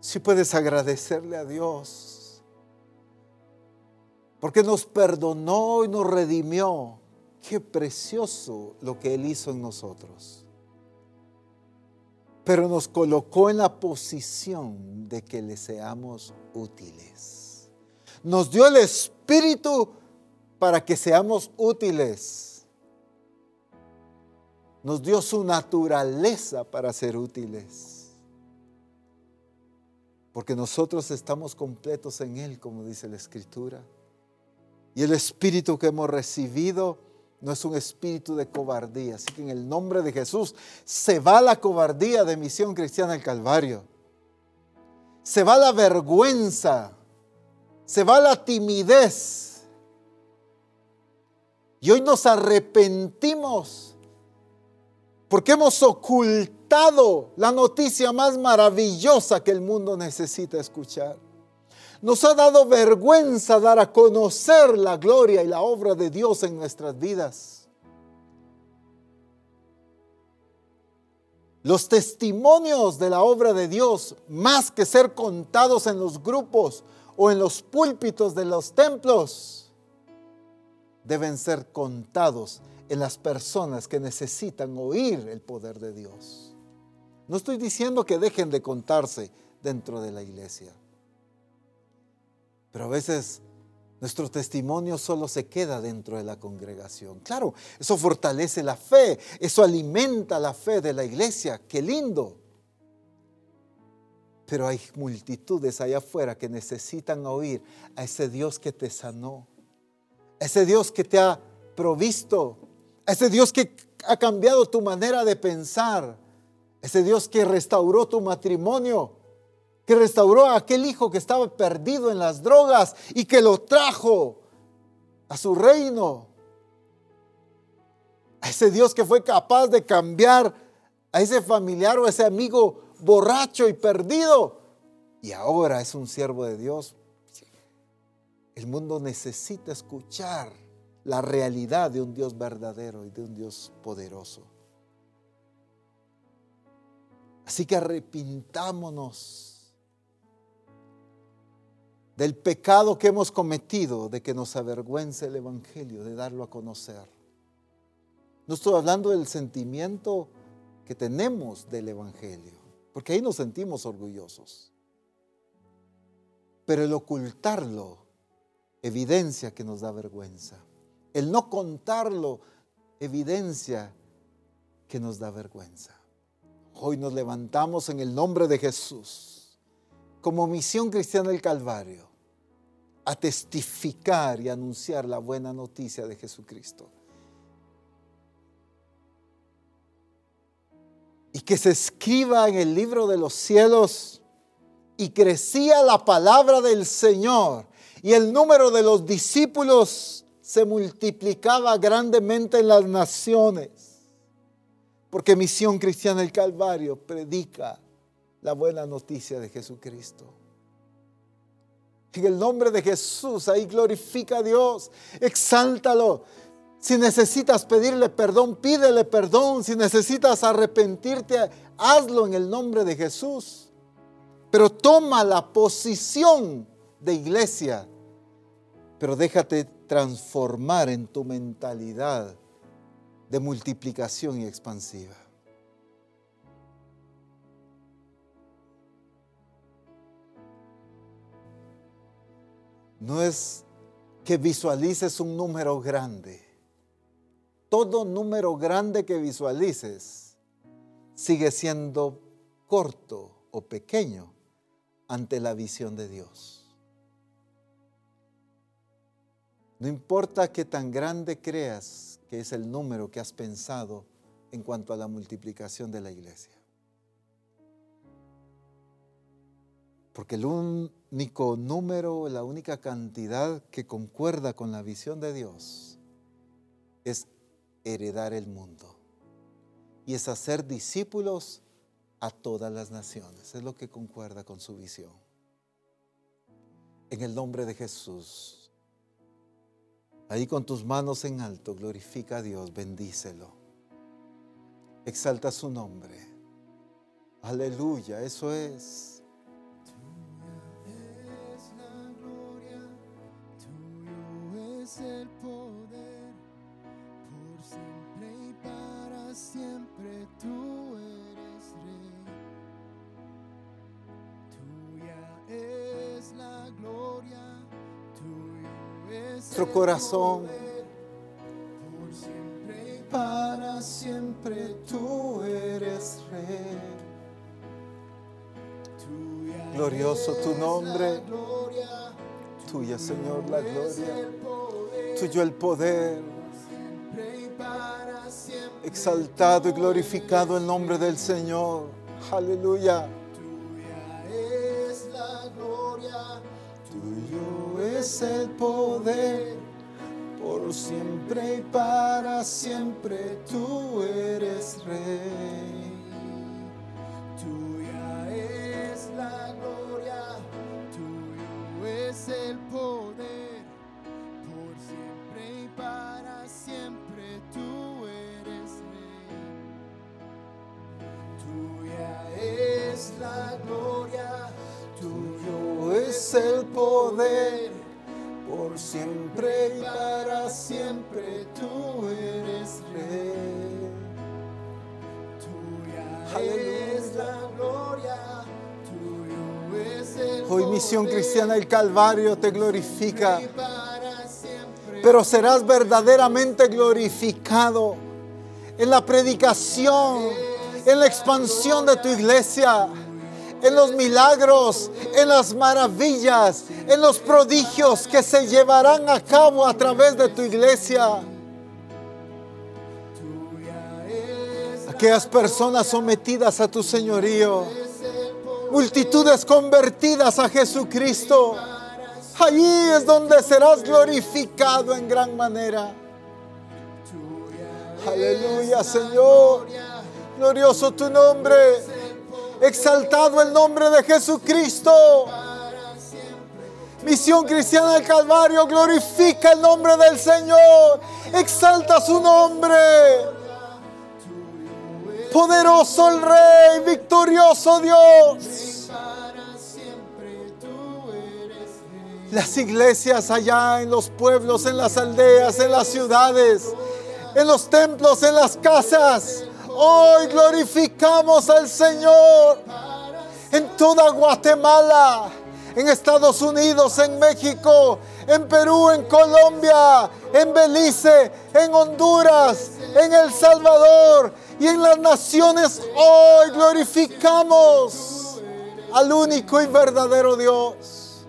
si puedes agradecerle a Dios, porque nos perdonó y nos redimió Qué precioso lo que Él hizo en nosotros. Pero nos colocó en la posición de que le seamos útiles. Nos dio el Espíritu para que seamos útiles. Nos dio su naturaleza para ser útiles. Porque nosotros estamos completos en Él, como dice la Escritura. Y el Espíritu que hemos recibido no es un espíritu de cobardía. Así que en el nombre de Jesús se va la cobardía de Misión Cristiana del Calvario. Se va la vergüenza. Se va la timidez. Y hoy nos arrepentimos porque hemos ocultado la noticia más maravillosa que el mundo necesita escuchar. Nos ha dado vergüenza dar a conocer la gloria y la obra de Dios en nuestras vidas. Los testimonios de la obra de Dios, más que ser contados en los grupos o en los púlpitos de los templos, deben ser contados en las personas que necesitan oír el poder de Dios. No estoy diciendo que dejen de contarse dentro de la iglesia. Pero a veces nuestro testimonio solo se queda dentro de la congregación. Claro, eso fortalece la fe, eso alimenta la fe de la iglesia. Qué lindo. Pero hay multitudes allá afuera que necesitan oír a ese Dios que te sanó, a ese Dios que te ha provisto, a ese Dios que ha cambiado tu manera de pensar, a ese Dios que restauró tu matrimonio, que restauró a aquel hijo que estaba perdido en las drogas y que lo trajo a su reino. A ese Dios que fue capaz de cambiar a ese familiar o a ese amigo borracho y perdido. Y ahora es un siervo de Dios. El mundo necesita escuchar la realidad de un Dios verdadero y de un Dios poderoso. Así que arrepintámonos del pecado que hemos cometido, de que nos avergüence el Evangelio, de darlo a conocer. No estoy hablando del sentimiento que tenemos del Evangelio, porque ahí nos sentimos orgullosos. Pero el ocultarlo evidencia que nos da vergüenza. el no contarlo, evidencia que nos da vergüenza. Hoy nos levantamos en el nombre de Jesús como misión cristiana del Calvario a testificar y anunciar la buena noticia de Jesucristo. Y que se escriba en el libro de los cielos y crecía la palabra del Señor y el número de los discípulos se multiplicaba grandemente en las naciones. Porque Misión Cristiana del Calvario predica la buena noticia de Jesucristo. En el nombre de Jesús, ahí glorifica a Dios, exáltalo. Si necesitas pedirle perdón, pídele perdón. Si necesitas arrepentirte, hazlo en el nombre de Jesús. Pero toma la posición de iglesia. Pero déjate transformar en tu mentalidad de multiplicación y expansiva. No es que visualices un número grande. Todo número grande que visualices sigue siendo corto o pequeño ante la visión de Dios. No importa qué tan grande creas que es el número que has pensado en cuanto a la multiplicación de la iglesia. Porque el único número, la única cantidad que concuerda con la visión de Dios es heredar el mundo. Y es hacer discípulos a todas las naciones. Es lo que concuerda con su visión. En el nombre de Jesús. Ahí con tus manos en alto, glorifica a Dios, bendícelo. Exalta su nombre. Aleluya, eso es. Siempre tú eres rey. Tuya es la gloria, tuyo es nuestro corazón. por siempre y para siempre tú eres rey. Tuya Glorioso tu nombre. gloria, Tuya, Señor, la gloria. Tuyo el poder. Exaltado y glorificado el nombre del Señor. Aleluya. Tuya es la gloria, Tuyo es el poder. Por siempre y para siempre tú eres rey. El poder. Por siempre y para siempre tú eres rey. tuya es la gloria, tuyo es el Hoy Misión poder, Cristiana del Calvario te glorifica. pero serás verdaderamente glorificado en la predicación, en la expansión de tu iglesia, en los milagros, en las maravillas, en los prodigios que se llevarán a cabo a través de tu iglesia. Aquellas personas sometidas a tu señorío, multitudes convertidas a Jesucristo. Allí es donde serás glorificado en gran manera. Aleluya, Señor. Glorioso tu nombre. Exaltado el nombre de Jesucristo. Misión Cristiana del Calvario glorifica el nombre del Señor. Exalta su nombre. Poderoso el Rey, victorioso Dios. Las iglesias allá en los pueblos, en las aldeas, en las ciudades, en los templos, en las casas. Hoy glorificamos al Señor en toda Guatemala, en Estados Unidos, en México, en Perú, en Colombia, en Belice, en Honduras, en El Salvador y en las naciones. Hoy glorificamos al único y verdadero Dios.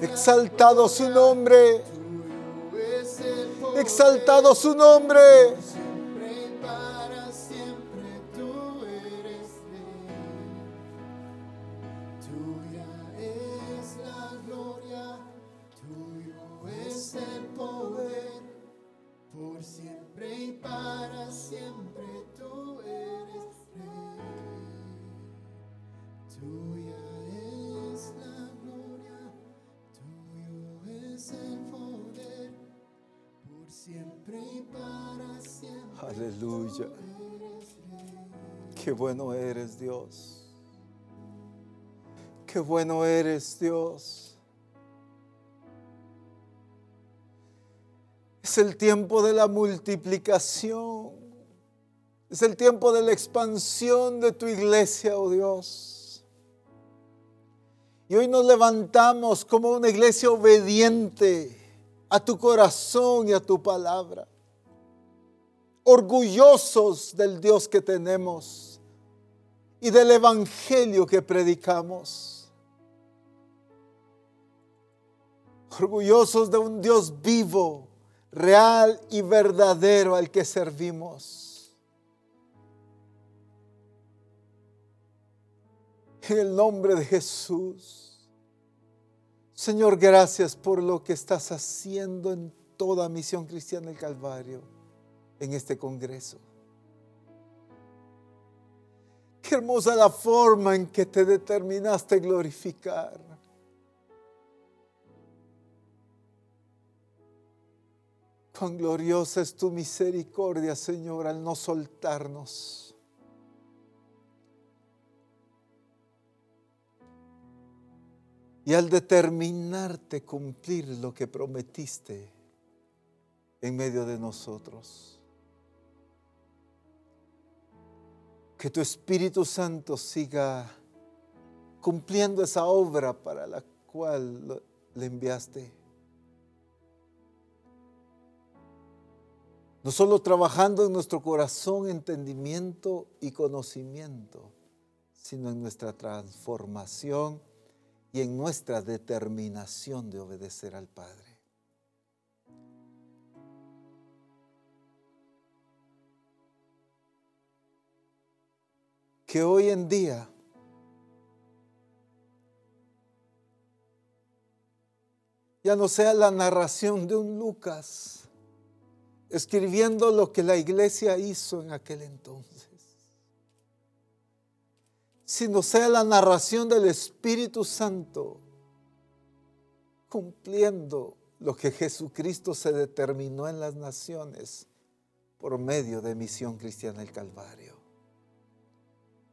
Exaltado su nombre. Exaltado su nombre. Y para siempre tú eres rey. Tuya es la gloria, tuyo es el poder. Por siempre y para siempre. Aleluya. Qué bueno eres Dios. Qué bueno eres Dios. Es el tiempo de la multiplicación. Es el tiempo de la expansión de tu iglesia, oh Dios. Y hoy nos levantamos como una iglesia obediente a tu corazón y a tu palabra orgullosos del Dios que tenemos y del Evangelio que predicamos. Orgullosos de un Dios vivo, real y verdadero al que servimos. En el nombre de Jesús. Señor, gracias por lo que estás haciendo en toda misión cristiana del Calvario en este Congreso. Qué hermosa la forma en que te determinaste glorificar. Cuán gloriosa es tu misericordia, Señor, al no soltarnos. Y al determinarte cumplir lo que prometiste en medio de nosotros. Que tu Espíritu Santo siga cumpliendo esa obra para la cual le enviaste. No solo trabajando en nuestro corazón, entendimiento y conocimiento, sino en nuestra transformación y en nuestra determinación de obedecer al Padre. que hoy en día ya no sea la narración de un Lucas escribiendo lo que la iglesia hizo en aquel entonces, sino sea la narración del Espíritu Santo cumpliendo lo que Jesucristo se determinó en las naciones por medio de Misión Cristiana del Calvario.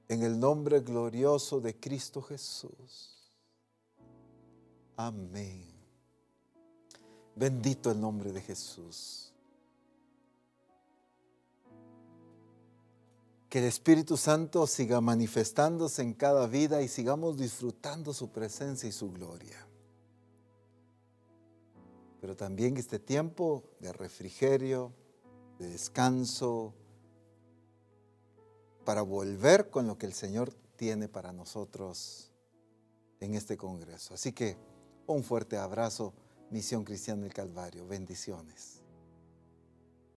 En el nombre glorioso de Cristo Jesús. Amén. Bendito el nombre de Jesús. Que el Espíritu Santo siga manifestándose en cada vida y sigamos disfrutando su presencia y su gloria. Pero también este tiempo de refrigerio, de descanso, para volver con lo que el Señor tiene para nosotros en este Congreso. Así que un fuerte abrazo, Misión Cristiana del Calvario. Bendiciones.